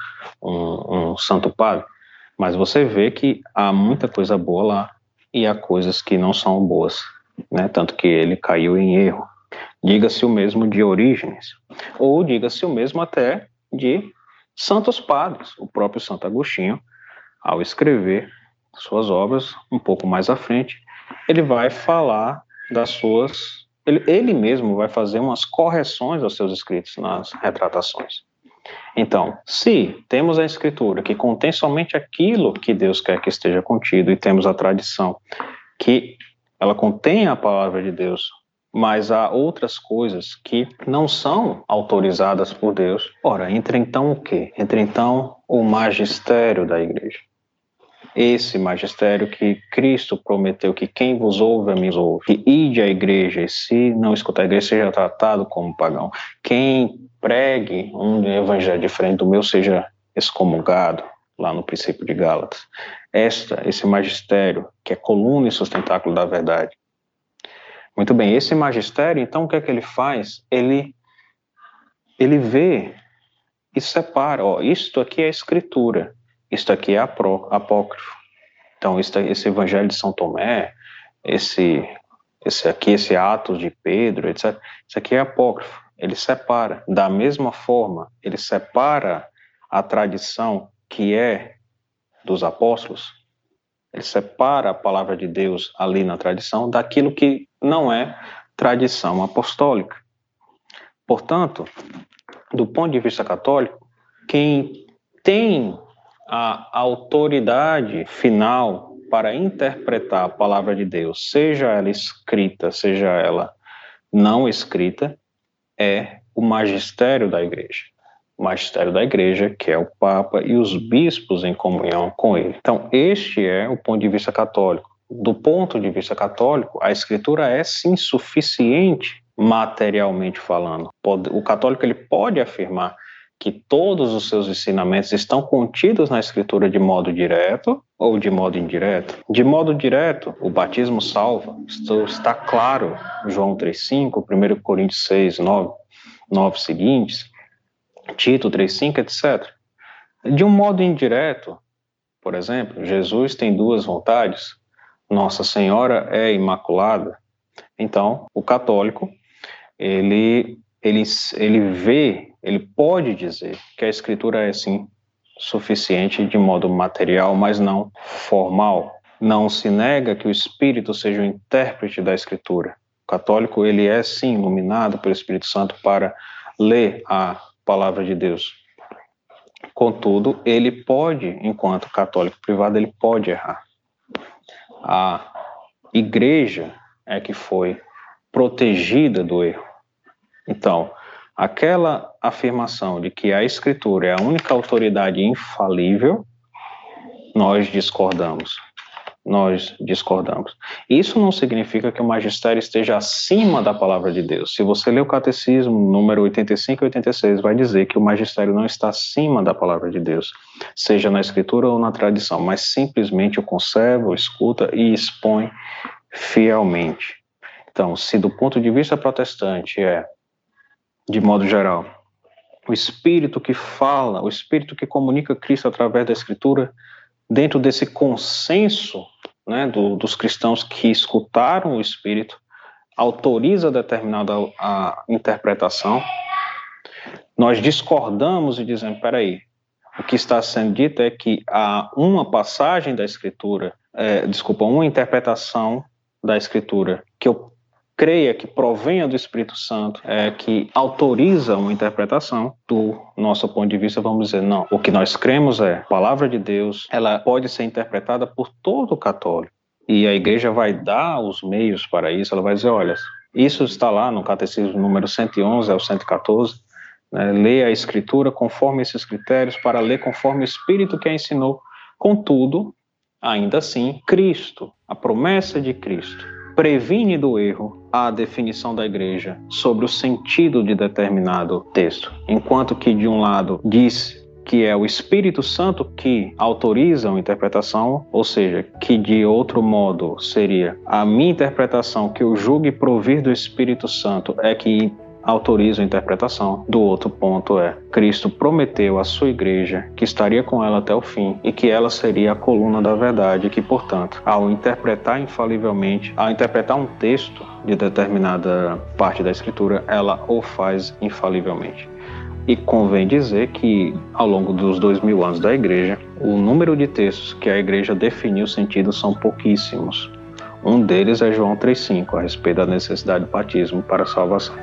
um, um santo padre, mas você vê que há muita coisa boa lá e há coisas que não são boas, né? Tanto que ele caiu em erro. Diga-se o mesmo de Orígenes, ou diga-se o mesmo até de santos padres. O próprio Santo Agostinho, ao escrever suas obras, um pouco mais à frente, ele vai falar das suas. Ele, ele mesmo vai fazer umas correções aos seus escritos nas retratações. Então, se temos a escritura que contém somente aquilo que Deus quer que esteja contido, e temos a tradição que ela contém a palavra de Deus mas há outras coisas que não são autorizadas por Deus. Ora, entra então o quê? Entra então o magistério da igreja. Esse magistério que Cristo prometeu que quem vos ouve, a mim ouve. Que ide à igreja e se não escutar a igreja, seja tratado como pagão. Quem pregue um evangelho diferente do meu, seja excomungado, lá no princípio de Gálatas. Esta, esse magistério, que é coluna e sustentáculo da verdade, muito bem, esse magistério, então, o que é que ele faz? Ele, ele vê e separa, ó, isto aqui é a escritura, isto aqui é apócrifo. Então, esse, esse evangelho de São Tomé, esse, esse aqui, esse Atos de Pedro, etc., isso aqui é apócrifo. Ele separa. Da mesma forma, ele separa a tradição que é dos apóstolos, ele separa a palavra de Deus ali na tradição daquilo que não é tradição apostólica. Portanto, do ponto de vista católico, quem tem a autoridade final para interpretar a palavra de Deus, seja ela escrita, seja ela não escrita, é o magistério da igreja. Magistério da igreja, que é o Papa e os bispos em comunhão com ele. Então, este é o ponto de vista católico do ponto de vista católico, a escritura é sim suficiente materialmente falando. O católico ele pode afirmar que todos os seus ensinamentos estão contidos na escritura de modo direto ou de modo indireto. De modo direto, o batismo salva. Está claro, João 3:5, 1 Coríntios 6, 9, 9 seguintes, Tito 3:5, etc. De um modo indireto, por exemplo, Jesus tem duas vontades, nossa Senhora é imaculada, então o católico ele ele ele vê, ele pode dizer que a escritura é sim suficiente de modo material, mas não formal. Não se nega que o Espírito seja o intérprete da escritura. O católico ele é sim iluminado pelo Espírito Santo para ler a palavra de Deus. Contudo, ele pode, enquanto católico privado, ele pode errar a igreja é que foi protegida do erro. Então, aquela afirmação de que a Escritura é a única autoridade infalível, nós discordamos. Nós discordamos. Isso não significa que o magistério esteja acima da palavra de Deus. Se você ler o catecismo, número 85 e 86, vai dizer que o magistério não está acima da palavra de Deus, seja na escritura ou na tradição, mas simplesmente o conserva, o escuta e expõe fielmente. Então, se do ponto de vista protestante é, de modo geral, o espírito que fala, o espírito que comunica Cristo através da escritura, dentro desse consenso né, do, dos cristãos que escutaram o Espírito, autoriza determinada a interpretação, nós discordamos e dizemos, peraí, o que está sendo dito é que há uma passagem da Escritura, é, desculpa, uma interpretação da Escritura que eu creia que provenha do Espírito Santo, é, que autoriza uma interpretação, do nosso ponto de vista, vamos dizer, não. O que nós cremos é a palavra de Deus, ela pode ser interpretada por todo católico. E a igreja vai dar os meios para isso, ela vai dizer, olha, isso está lá no catecismo número 111 ao 114, né, ler a escritura conforme esses critérios, para ler conforme o Espírito que a ensinou. Contudo, ainda assim, Cristo, a promessa de Cristo, previne do erro a definição da igreja sobre o sentido de determinado texto, enquanto que de um lado diz que é o Espírito Santo que autoriza a interpretação, ou seja, que de outro modo seria a minha interpretação que eu julgue provir do Espírito Santo é que autoriza a interpretação. Do outro ponto é, Cristo prometeu à sua igreja que estaria com ela até o fim e que ela seria a coluna da verdade, que, portanto, ao interpretar infalivelmente, ao interpretar um texto de determinada parte da escritura, ela o faz infalivelmente. E convém dizer que, ao longo dos dois mil anos da igreja, o número de textos que a igreja definiu sentido são pouquíssimos. Um deles é João 3,5, a respeito da necessidade do batismo para salvação.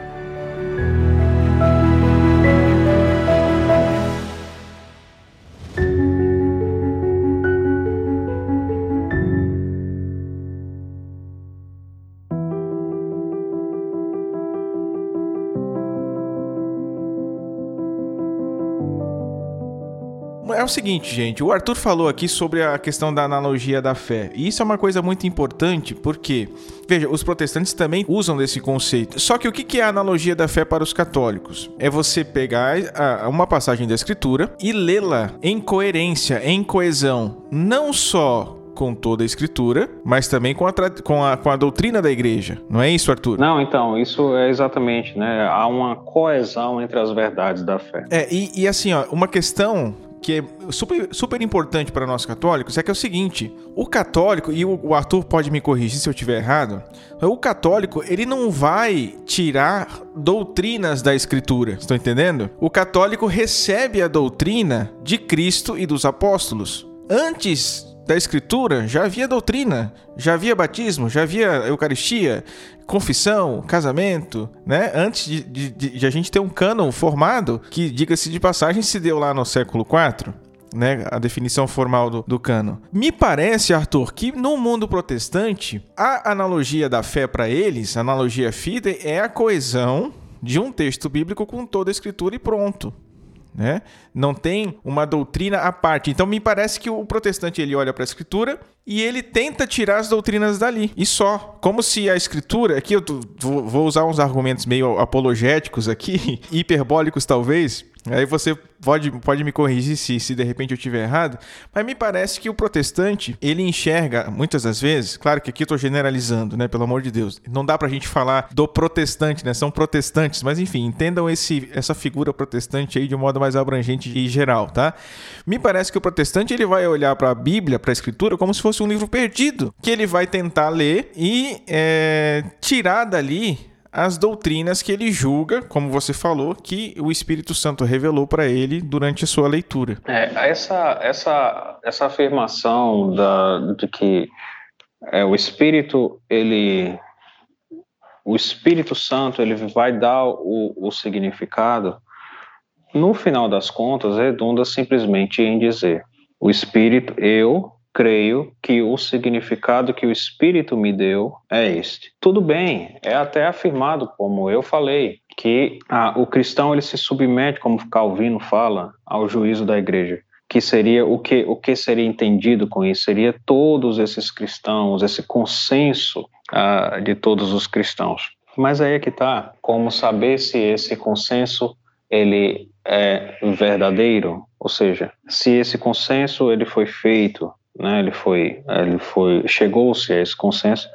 Seguinte, gente. O Arthur falou aqui sobre a questão da analogia da fé. E isso é uma coisa muito importante porque, veja, os protestantes também usam desse conceito. Só que o que é a analogia da fé para os católicos? É você pegar uma passagem da Escritura e lê-la em coerência, em coesão. Não só com toda a escritura, mas também com a, com, a, com a doutrina da igreja. Não é isso, Arthur? Não, então, isso é exatamente, né? Há uma coesão entre as verdades da fé. É, e, e assim, ó, uma questão que é super, super importante para nós católicos é que é o seguinte: o católico, e o Arthur pode me corrigir se eu estiver errado, o católico ele não vai tirar doutrinas da escritura, estão entendendo? O católico recebe a doutrina de Cristo e dos apóstolos. Antes da Escritura já havia doutrina, já havia batismo, já havia Eucaristia, confissão, casamento, né? Antes de, de, de a gente ter um cânon formado, que, diga-se de passagem, se deu lá no século IV. Né, a definição formal do, do cano. Me parece, Arthur, que no mundo protestante, a analogia da fé para eles, a analogia fide, é a coesão de um texto bíblico com toda a escritura e pronto né? Não tem uma doutrina à parte. Então me parece que o protestante ele olha para a escritura e ele tenta tirar as doutrinas dali e só, como se a escritura, aqui eu vou usar uns argumentos meio apologéticos aqui, [LAUGHS] hiperbólicos talvez, Aí você pode, pode me corrigir se, se de repente eu estiver errado, mas me parece que o protestante, ele enxerga, muitas das vezes, claro que aqui eu estou generalizando, né, pelo amor de Deus, não dá pra gente falar do protestante, né, são protestantes, mas enfim, entendam esse, essa figura protestante aí de um modo mais abrangente e geral, tá? Me parece que o protestante, ele vai olhar para a Bíblia, para a Escritura, como se fosse um livro perdido, que ele vai tentar ler e é, tirar dali as doutrinas que ele julga, como você falou, que o Espírito Santo revelou para ele durante a sua leitura. É, essa, essa, essa afirmação da, de que é, o Espírito, ele, o Espírito Santo, ele vai dar o, o significado, no final das contas, redunda simplesmente em dizer: o Espírito, eu, creio que o significado que o Espírito me deu é este. Tudo bem, é até afirmado, como eu falei, que ah, o cristão ele se submete, como Calvino fala, ao juízo da igreja, que seria o que o que seria entendido com isso seria todos esses cristãos, esse consenso uh, de todos os cristãos. Mas aí é que está, como saber se esse consenso ele é verdadeiro, ou seja, se esse consenso ele foi feito, né, ele foi, ele foi, chegou-se a esse consenso,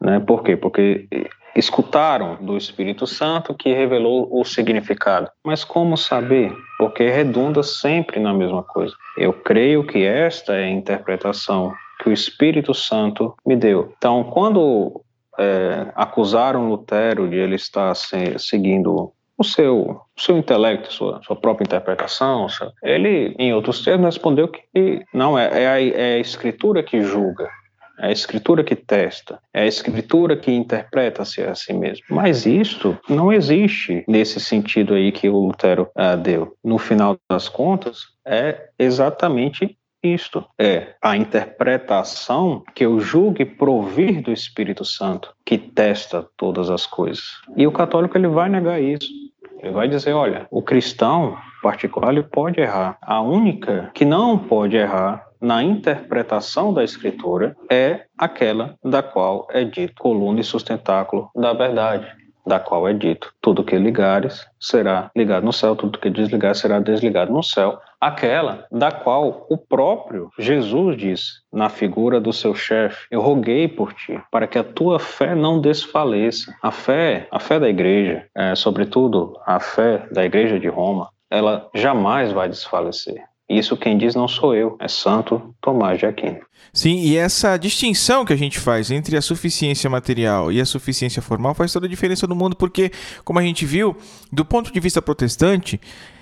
né, por quê? Porque escutaram do Espírito Santo que revelou o significado. Mas como saber? Porque redunda sempre na mesma coisa. Eu creio que esta é a interpretação que o Espírito Santo me deu. Então, quando é, acusaram Lutero de ele estar se, seguindo o seu, o seu intelecto, sua, sua própria interpretação, ele, em outros termos, respondeu que não é, é a, é a Escritura que julga. É a escritura que testa, é a escritura que interpreta-se a si mesmo. Mas isto não existe nesse sentido aí que o Lutero uh, deu. No final das contas, é exatamente isto. É a interpretação que eu julgue provir do Espírito Santo, que testa todas as coisas. E o católico ele vai negar isso. Ele vai dizer, olha, o cristão particular ele pode errar. A única que não pode errar na interpretação da Escritura é aquela da qual é dito coluna e sustentáculo da verdade, da qual é dito: tudo que ligares será ligado no céu, tudo que desligar será desligado no céu. Aquela da qual o próprio Jesus disse na figura do seu chefe: Eu roguei por ti, para que a tua fé não desfaleça. A fé, a fé da igreja, é, sobretudo a fé da igreja de Roma, ela jamais vai desfalecer. Isso quem diz não sou eu, é Santo Tomás de Aquino. Sim, e essa distinção que a gente faz entre a suficiência material e a suficiência formal faz toda a diferença no mundo, porque, como a gente viu, do ponto de vista protestante,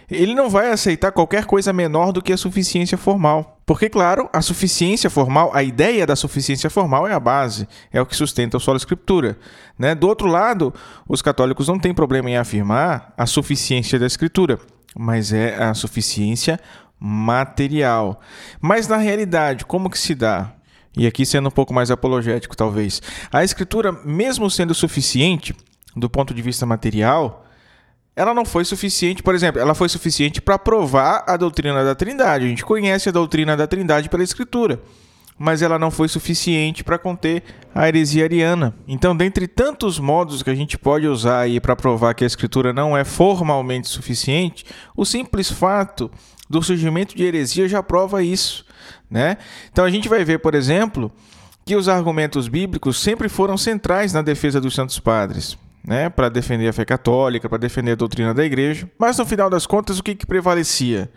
ele não vai aceitar qualquer coisa menor do que a suficiência formal. Porque, claro, a suficiência formal, a ideia da suficiência formal é a base, é o que sustenta o solo escritura. Né? Do outro lado, os católicos não têm problema em afirmar a suficiência da escritura, mas é a suficiência material. Mas na realidade, como que se dá? E aqui sendo um pouco mais apologético, talvez. A escritura, mesmo sendo suficiente do ponto de vista material, ela não foi suficiente, por exemplo, ela foi suficiente para provar a doutrina da Trindade. A gente conhece a doutrina da Trindade pela escritura mas ela não foi suficiente para conter a heresia ariana. Então, dentre tantos modos que a gente pode usar aí para provar que a escritura não é formalmente suficiente, o simples fato do surgimento de heresia já prova isso, né? Então a gente vai ver, por exemplo, que os argumentos bíblicos sempre foram centrais na defesa dos santos padres. Né, para defender a fé católica, para defender a doutrina da igreja, mas no final das contas, o que, que prevalecia?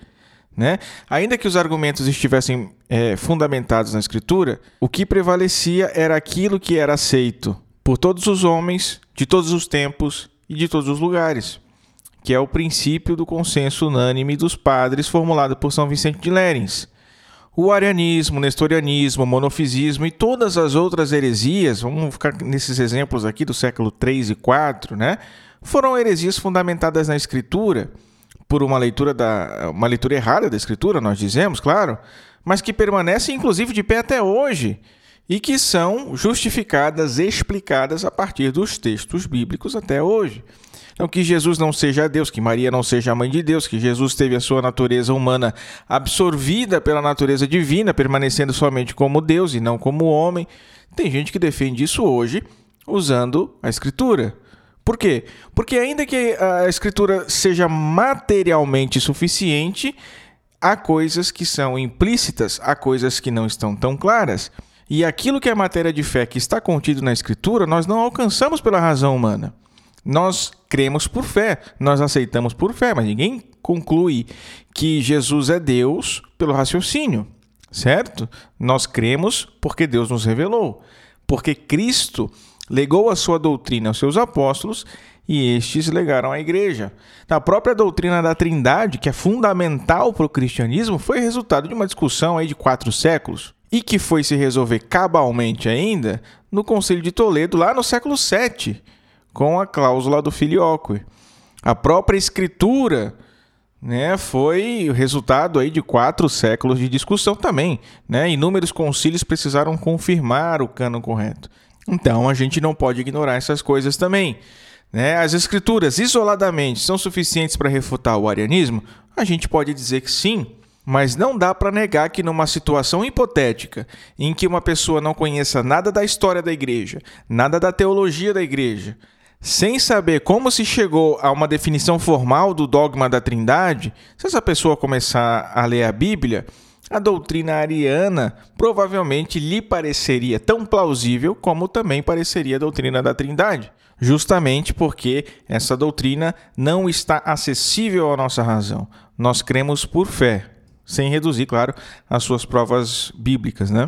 Né? Ainda que os argumentos estivessem é, fundamentados na Escritura, o que prevalecia era aquilo que era aceito por todos os homens, de todos os tempos e de todos os lugares que é o princípio do consenso unânime dos padres formulado por São Vicente de Lérins. O arianismo, nestorianismo, monofisismo e todas as outras heresias, vamos ficar nesses exemplos aqui do século 3 e 4, né? Foram heresias fundamentadas na escritura por uma leitura da uma leitura errada da escritura, nós dizemos, claro, mas que permanecem inclusive de pé até hoje e que são justificadas, explicadas a partir dos textos bíblicos até hoje. Então, que Jesus não seja Deus, que Maria não seja a mãe de Deus, que Jesus teve a sua natureza humana absorvida pela natureza divina, permanecendo somente como Deus e não como homem. Tem gente que defende isso hoje usando a Escritura. Por quê? Porque, ainda que a Escritura seja materialmente suficiente, há coisas que são implícitas, há coisas que não estão tão claras. E aquilo que é matéria de fé que está contido na Escritura, nós não alcançamos pela razão humana. Nós cremos por fé, nós aceitamos por fé, mas ninguém conclui que Jesus é Deus pelo raciocínio, certo? Nós cremos porque Deus nos revelou, porque Cristo legou a sua doutrina aos seus apóstolos e estes legaram à igreja. A própria doutrina da Trindade, que é fundamental para o cristianismo, foi resultado de uma discussão aí de quatro séculos e que foi se resolver cabalmente ainda no Concílio de Toledo, lá no século VII com a cláusula do filioque. A própria escritura né, foi o resultado aí de quatro séculos de discussão também. Né? Inúmeros concílios precisaram confirmar o cano correto. Então a gente não pode ignorar essas coisas também. Né? As escrituras isoladamente são suficientes para refutar o arianismo? A gente pode dizer que sim, Mas não dá para negar que numa situação hipotética, em que uma pessoa não conheça nada da história da igreja, nada da teologia da igreja, sem saber como se chegou a uma definição formal do dogma da Trindade, se essa pessoa começar a ler a Bíblia, a doutrina ariana provavelmente lhe pareceria tão plausível como também pareceria a doutrina da Trindade, justamente porque essa doutrina não está acessível à nossa razão. Nós cremos por fé, sem reduzir, claro, as suas provas bíblicas, né?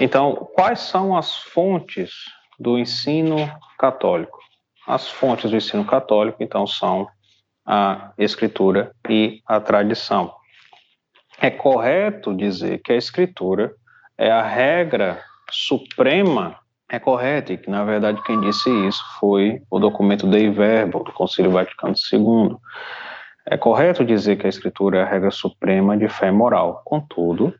Então, quais são as fontes do ensino católico? As fontes do ensino católico, então, são a escritura e a tradição. É correto dizer que a escritura é a regra suprema, é correto, e que na verdade quem disse isso foi o documento Dei Verbo do Concílio Vaticano II. É correto dizer que a escritura é a regra suprema de fé moral, contudo,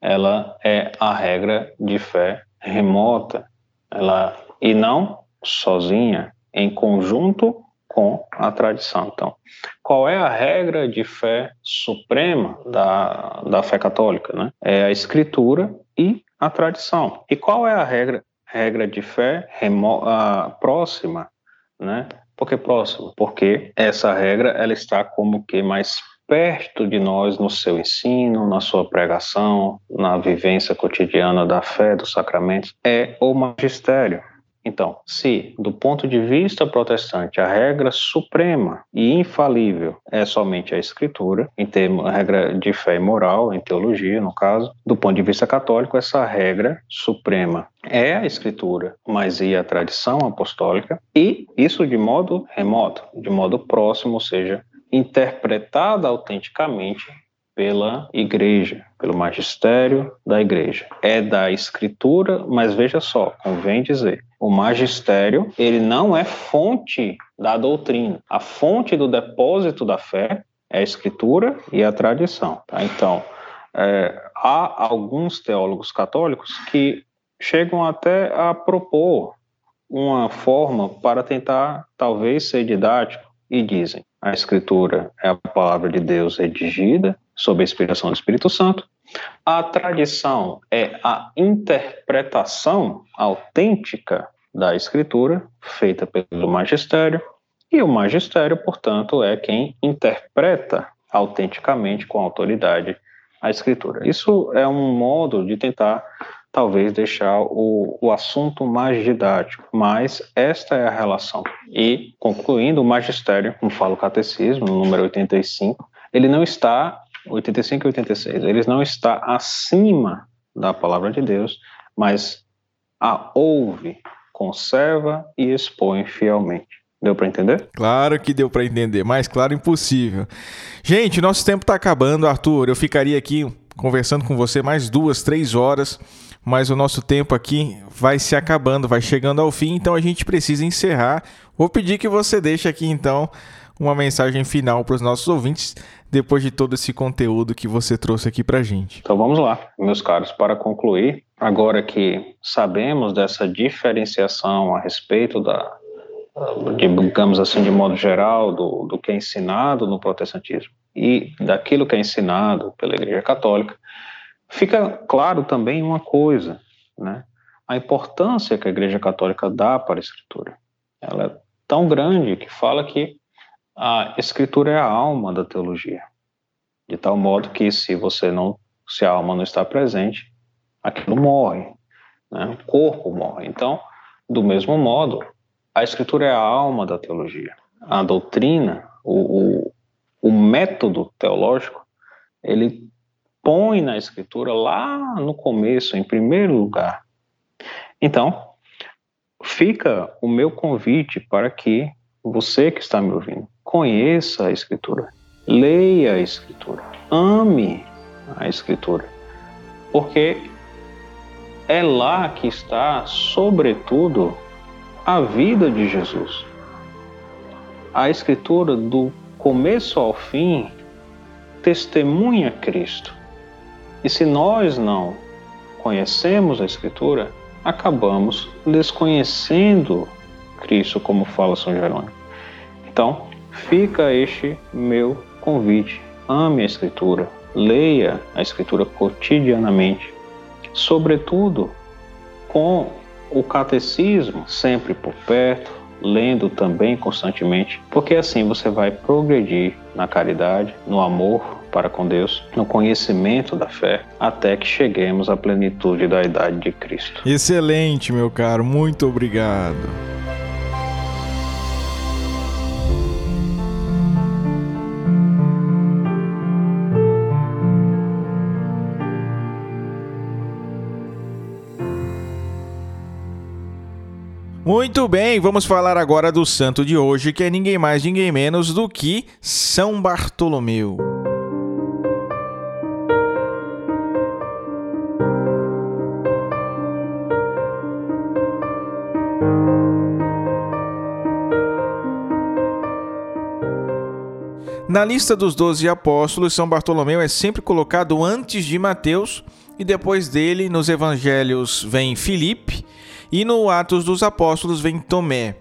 ela é a regra de fé remota, ela e não sozinha, em conjunto com a tradição. Então, qual é a regra de fé suprema da, da fé católica? Né? É a escritura e a tradição. E qual é a regra, regra de fé remo, a, próxima? Né? Por que próxima? Porque essa regra ela está como que mais perto de nós no seu ensino, na sua pregação, na vivência cotidiana da fé, dos sacramentos, é o magistério. Então, se, do ponto de vista protestante, a regra suprema e infalível é somente a escritura, em termos, a regra de fé e moral, em teologia, no caso, do ponto de vista católico, essa regra suprema é a escritura, mas e a tradição apostólica, e isso de modo remoto, de modo próximo, ou seja, interpretada autenticamente pela igreja, pelo magistério da igreja. É da escritura, mas veja só, convém dizer, o magistério, ele não é fonte da doutrina. A fonte do depósito da fé é a escritura e a tradição. Tá? Então, é, há alguns teólogos católicos que chegam até a propor uma forma para tentar, talvez, ser didático e dizem: a Escritura é a palavra de Deus redigida sob a inspiração do Espírito Santo. A tradição é a interpretação autêntica da Escritura, feita pelo magistério, e o magistério, portanto, é quem interpreta autenticamente, com autoridade, a Escritura. Isso é um modo de tentar, talvez, deixar o, o assunto mais didático, mas esta é a relação. E, concluindo, o magistério, como fala o catecismo, número 85, ele não está 85 e 86, eles não está acima da palavra de Deus, mas a ouve, conserva e expõe fielmente. Deu para entender? Claro que deu para entender, mais claro impossível. Gente, nosso tempo está acabando, Arthur. Eu ficaria aqui conversando com você mais duas, três horas, mas o nosso tempo aqui vai se acabando, vai chegando ao fim, então a gente precisa encerrar. Vou pedir que você deixe aqui então uma mensagem final para os nossos ouvintes depois de todo esse conteúdo que você trouxe aqui para gente. Então vamos lá, meus caros, para concluir, agora que sabemos dessa diferenciação a respeito da, digamos assim, de modo geral, do, do que é ensinado no protestantismo e daquilo que é ensinado pela Igreja Católica, fica claro também uma coisa, né? A importância que a Igreja Católica dá para a Escritura. Ela é tão grande que fala que a escritura é a alma da teologia, de tal modo que se você não, se a alma não está presente, aquilo morre, né? o corpo morre. Então, do mesmo modo, a escritura é a alma da teologia. A doutrina, o, o, o método teológico, ele põe na escritura lá no começo, em primeiro lugar. Então, fica o meu convite para que você que está me ouvindo conheça a Escritura, leia a Escritura, ame a Escritura, porque é lá que está, sobretudo, a vida de Jesus. A Escritura, do começo ao fim, testemunha Cristo. E se nós não conhecemos a Escritura, acabamos desconhecendo Cristo, como fala São Jerônimo. Então, fica este meu convite. Ame a Escritura, leia a Escritura cotidianamente, sobretudo com o catecismo sempre por perto, lendo também constantemente, porque assim você vai progredir na caridade, no amor para com Deus, no conhecimento da fé, até que cheguemos à plenitude da idade de Cristo. Excelente, meu caro, muito obrigado. Muito bem, vamos falar agora do santo de hoje, que é ninguém mais, ninguém menos do que São Bartolomeu. Na lista dos doze apóstolos, São Bartolomeu é sempre colocado antes de Mateus e depois dele nos evangelhos vem Filipe e no Atos dos Apóstolos vem Tomé.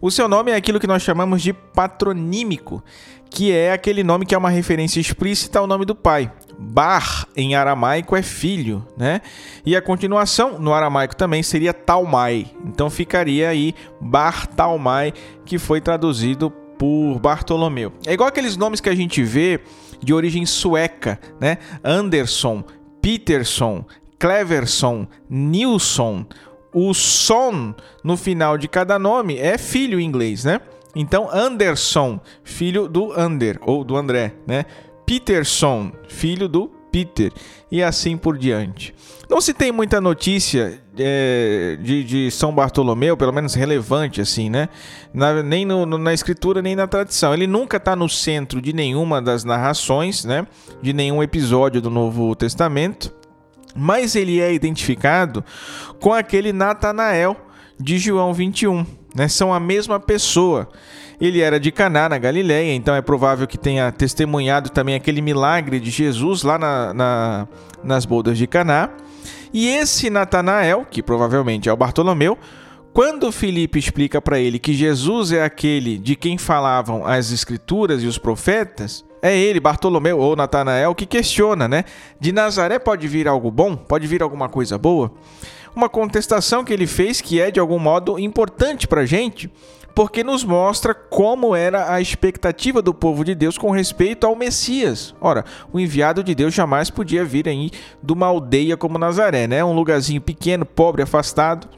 O seu nome é aquilo que nós chamamos de patronímico, que é aquele nome que é uma referência explícita ao nome do pai. Bar em aramaico é filho, né? E a continuação no aramaico também seria Talmai. Então ficaria aí Bar Talmai, que foi traduzido por Bartolomeu. É igual aqueles nomes que a gente vê de origem sueca, né? Anderson, Peterson, Cleverson, Nilson o son no final de cada nome é filho em inglês, né? Então, Anderson, filho do Ander, ou do André, né? Peterson, filho do Peter, e assim por diante. Não se tem muita notícia é, de, de, São Bartolomeu, pelo menos relevante, assim, né? Na, nem no, na escritura, nem na tradição. Ele nunca está no centro de nenhuma das narrações, né? De nenhum episódio do Novo Testamento mas ele é identificado com aquele Natanael de João 21. Né? São a mesma pessoa. Ele era de Caná, na Galileia, então é provável que tenha testemunhado também aquele milagre de Jesus lá na, na, nas bodas de Caná. E esse Natanael, que provavelmente é o Bartolomeu, quando Filipe explica para ele que Jesus é aquele de quem falavam as escrituras e os profetas, é ele, Bartolomeu ou Natanael, que questiona, né? De Nazaré pode vir algo bom? Pode vir alguma coisa boa? Uma contestação que ele fez que é de algum modo importante para a gente, porque nos mostra como era a expectativa do povo de Deus com respeito ao Messias. Ora, o enviado de Deus jamais podia vir aí de uma aldeia como Nazaré, né? Um lugarzinho pequeno, pobre, afastado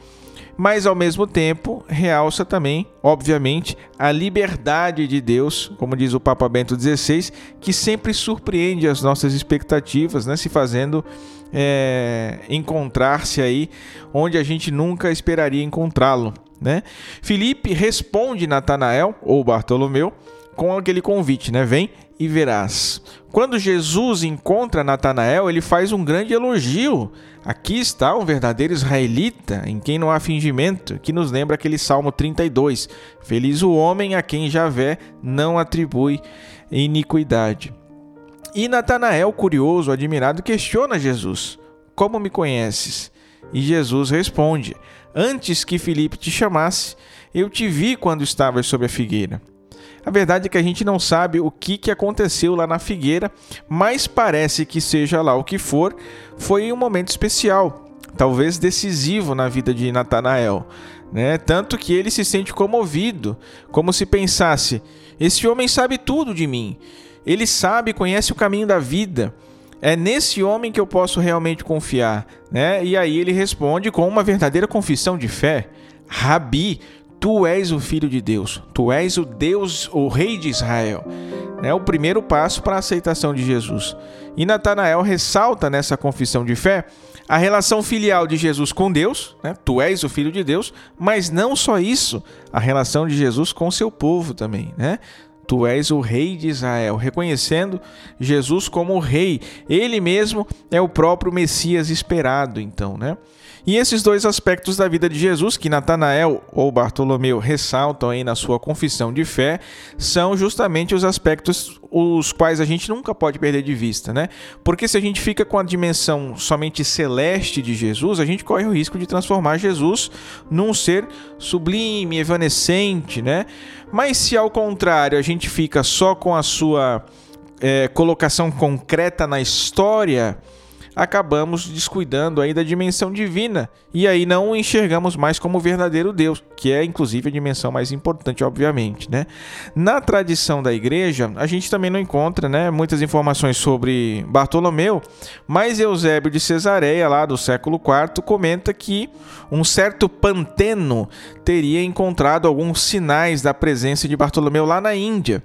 mas ao mesmo tempo realça também, obviamente, a liberdade de Deus, como diz o Papa Bento XVI, que sempre surpreende as nossas expectativas, né, se fazendo é, encontrar-se aí onde a gente nunca esperaria encontrá-lo. Né? Filipe responde Natanael, ou Bartolomeu, com aquele convite, né? Vem e verás. Quando Jesus encontra Natanael, ele faz um grande elogio. Aqui está um verdadeiro israelita, em quem não há fingimento, que nos lembra aquele Salmo 32. Feliz o homem a quem Javé não atribui iniquidade. E Natanael, curioso, admirado, questiona Jesus: Como me conheces? E Jesus responde: Antes que Filipe te chamasse, eu te vi quando estavas sob a figueira. A verdade é que a gente não sabe o que, que aconteceu lá na figueira, mas parece que seja lá o que for, foi um momento especial, talvez decisivo na vida de Natanael. Né? Tanto que ele se sente comovido, como se pensasse: esse homem sabe tudo de mim, ele sabe, conhece o caminho da vida. É nesse homem que eu posso realmente confiar, né? E aí ele responde com uma verdadeira confissão de fé: Rabi, Tu és o Filho de Deus, tu és o Deus, o Rei de Israel. É o primeiro passo para a aceitação de Jesus. E Natanael ressalta nessa confissão de fé a relação filial de Jesus com Deus, né? tu és o Filho de Deus, mas não só isso, a relação de Jesus com seu povo também. Né? Tu és o rei de Israel, reconhecendo Jesus como o rei. Ele mesmo é o próprio Messias esperado, então, né? E esses dois aspectos da vida de Jesus, que Natanael ou Bartolomeu ressaltam aí na sua confissão de fé, são justamente os aspectos os quais a gente nunca pode perder de vista, né? Porque se a gente fica com a dimensão somente celeste de Jesus, a gente corre o risco de transformar Jesus num ser sublime, evanescente, né? Mas se ao contrário a gente fica só com a sua é, colocação concreta na história, acabamos descuidando aí da dimensão divina e aí não o enxergamos mais como verdadeiro Deus, que é inclusive a dimensão mais importante, obviamente, né? Na tradição da igreja, a gente também não encontra, né, muitas informações sobre Bartolomeu, mas Eusébio de Cesareia, lá do século IV, comenta que um certo Panteno teria encontrado alguns sinais da presença de Bartolomeu lá na Índia.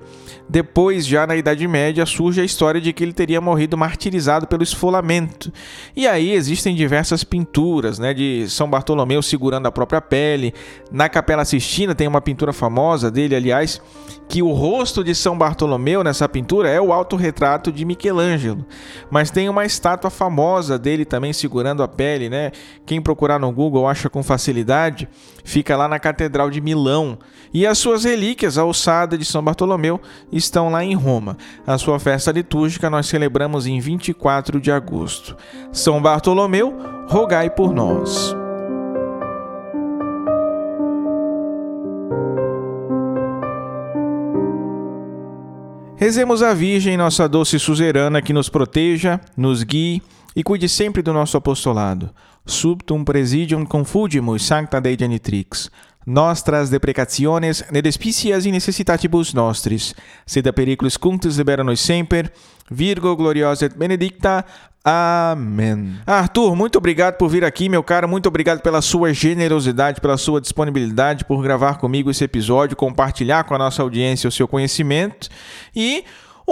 Depois, já na Idade Média, surge a história de que ele teria morrido martirizado pelo esfolamento. E aí existem diversas pinturas né, de São Bartolomeu segurando a própria pele. Na Capela Sistina tem uma pintura famosa dele, aliás, que o rosto de São Bartolomeu nessa pintura é o autorretrato de Michelangelo. Mas tem uma estátua famosa dele também segurando a pele, né? Quem procurar no Google acha com facilidade. Fica lá na Catedral de Milão. E as suas relíquias, a ossada de São Bartolomeu, estão lá em Roma. A sua festa litúrgica nós celebramos em 24 de agosto. São Bartolomeu, rogai por nós. Rezemos a Virgem, nossa doce suzerana, que nos proteja, nos guie e cuide sempre do nosso apostolado. Subtum presidium confugimus sancta Dei genitrix nostras deprecationes ne despicias in necessitatibus nostris, sed a periculis cunctus libera nos semper, Virgo gloriosa et benedicta. Amém. Arthur, muito obrigado por vir aqui, meu caro. Muito obrigado pela sua generosidade, pela sua disponibilidade, por gravar comigo esse episódio, compartilhar com a nossa audiência o seu conhecimento e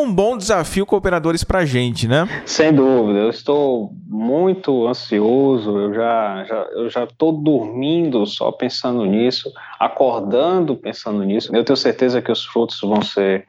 um bom desafio cooperadores para a gente, né? Sem dúvida, eu estou muito ansioso, eu já, já, eu já estou dormindo só pensando nisso, acordando pensando nisso. Eu tenho certeza que os frutos vão ser,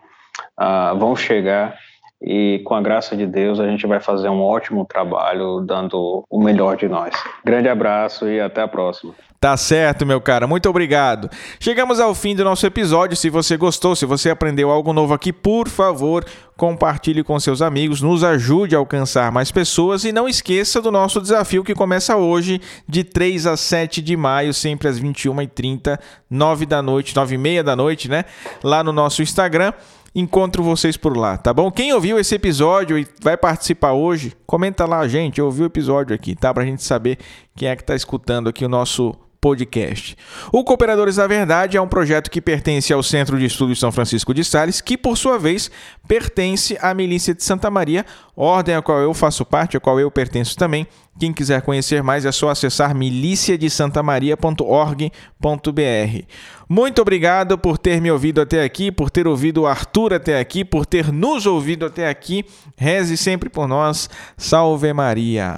uh, vão chegar e com a graça de Deus a gente vai fazer um ótimo trabalho dando o melhor de nós. Grande abraço e até a próxima. Tá certo, meu cara. Muito obrigado. Chegamos ao fim do nosso episódio. Se você gostou, se você aprendeu algo novo aqui, por favor, compartilhe com seus amigos, nos ajude a alcançar mais pessoas e não esqueça do nosso desafio que começa hoje, de 3 a 7 de maio, sempre às 21h30, 9 da noite, 9 e meia da noite, né? Lá no nosso Instagram. Encontro vocês por lá, tá bom? Quem ouviu esse episódio e vai participar hoje, comenta lá, gente. Eu ouvi o episódio aqui, tá? Pra gente saber quem é que tá escutando aqui o nosso podcast. O Cooperadores da Verdade é um projeto que pertence ao Centro de Estudos São Francisco de Sales, que por sua vez pertence à Milícia de Santa Maria, ordem a qual eu faço parte, a qual eu pertenço também. Quem quiser conhecer mais é só acessar miliciadesantamaria.org.br. Muito obrigado por ter me ouvido até aqui, por ter ouvido o Arthur até aqui, por ter nos ouvido até aqui. Reze sempre por nós. Salve Maria.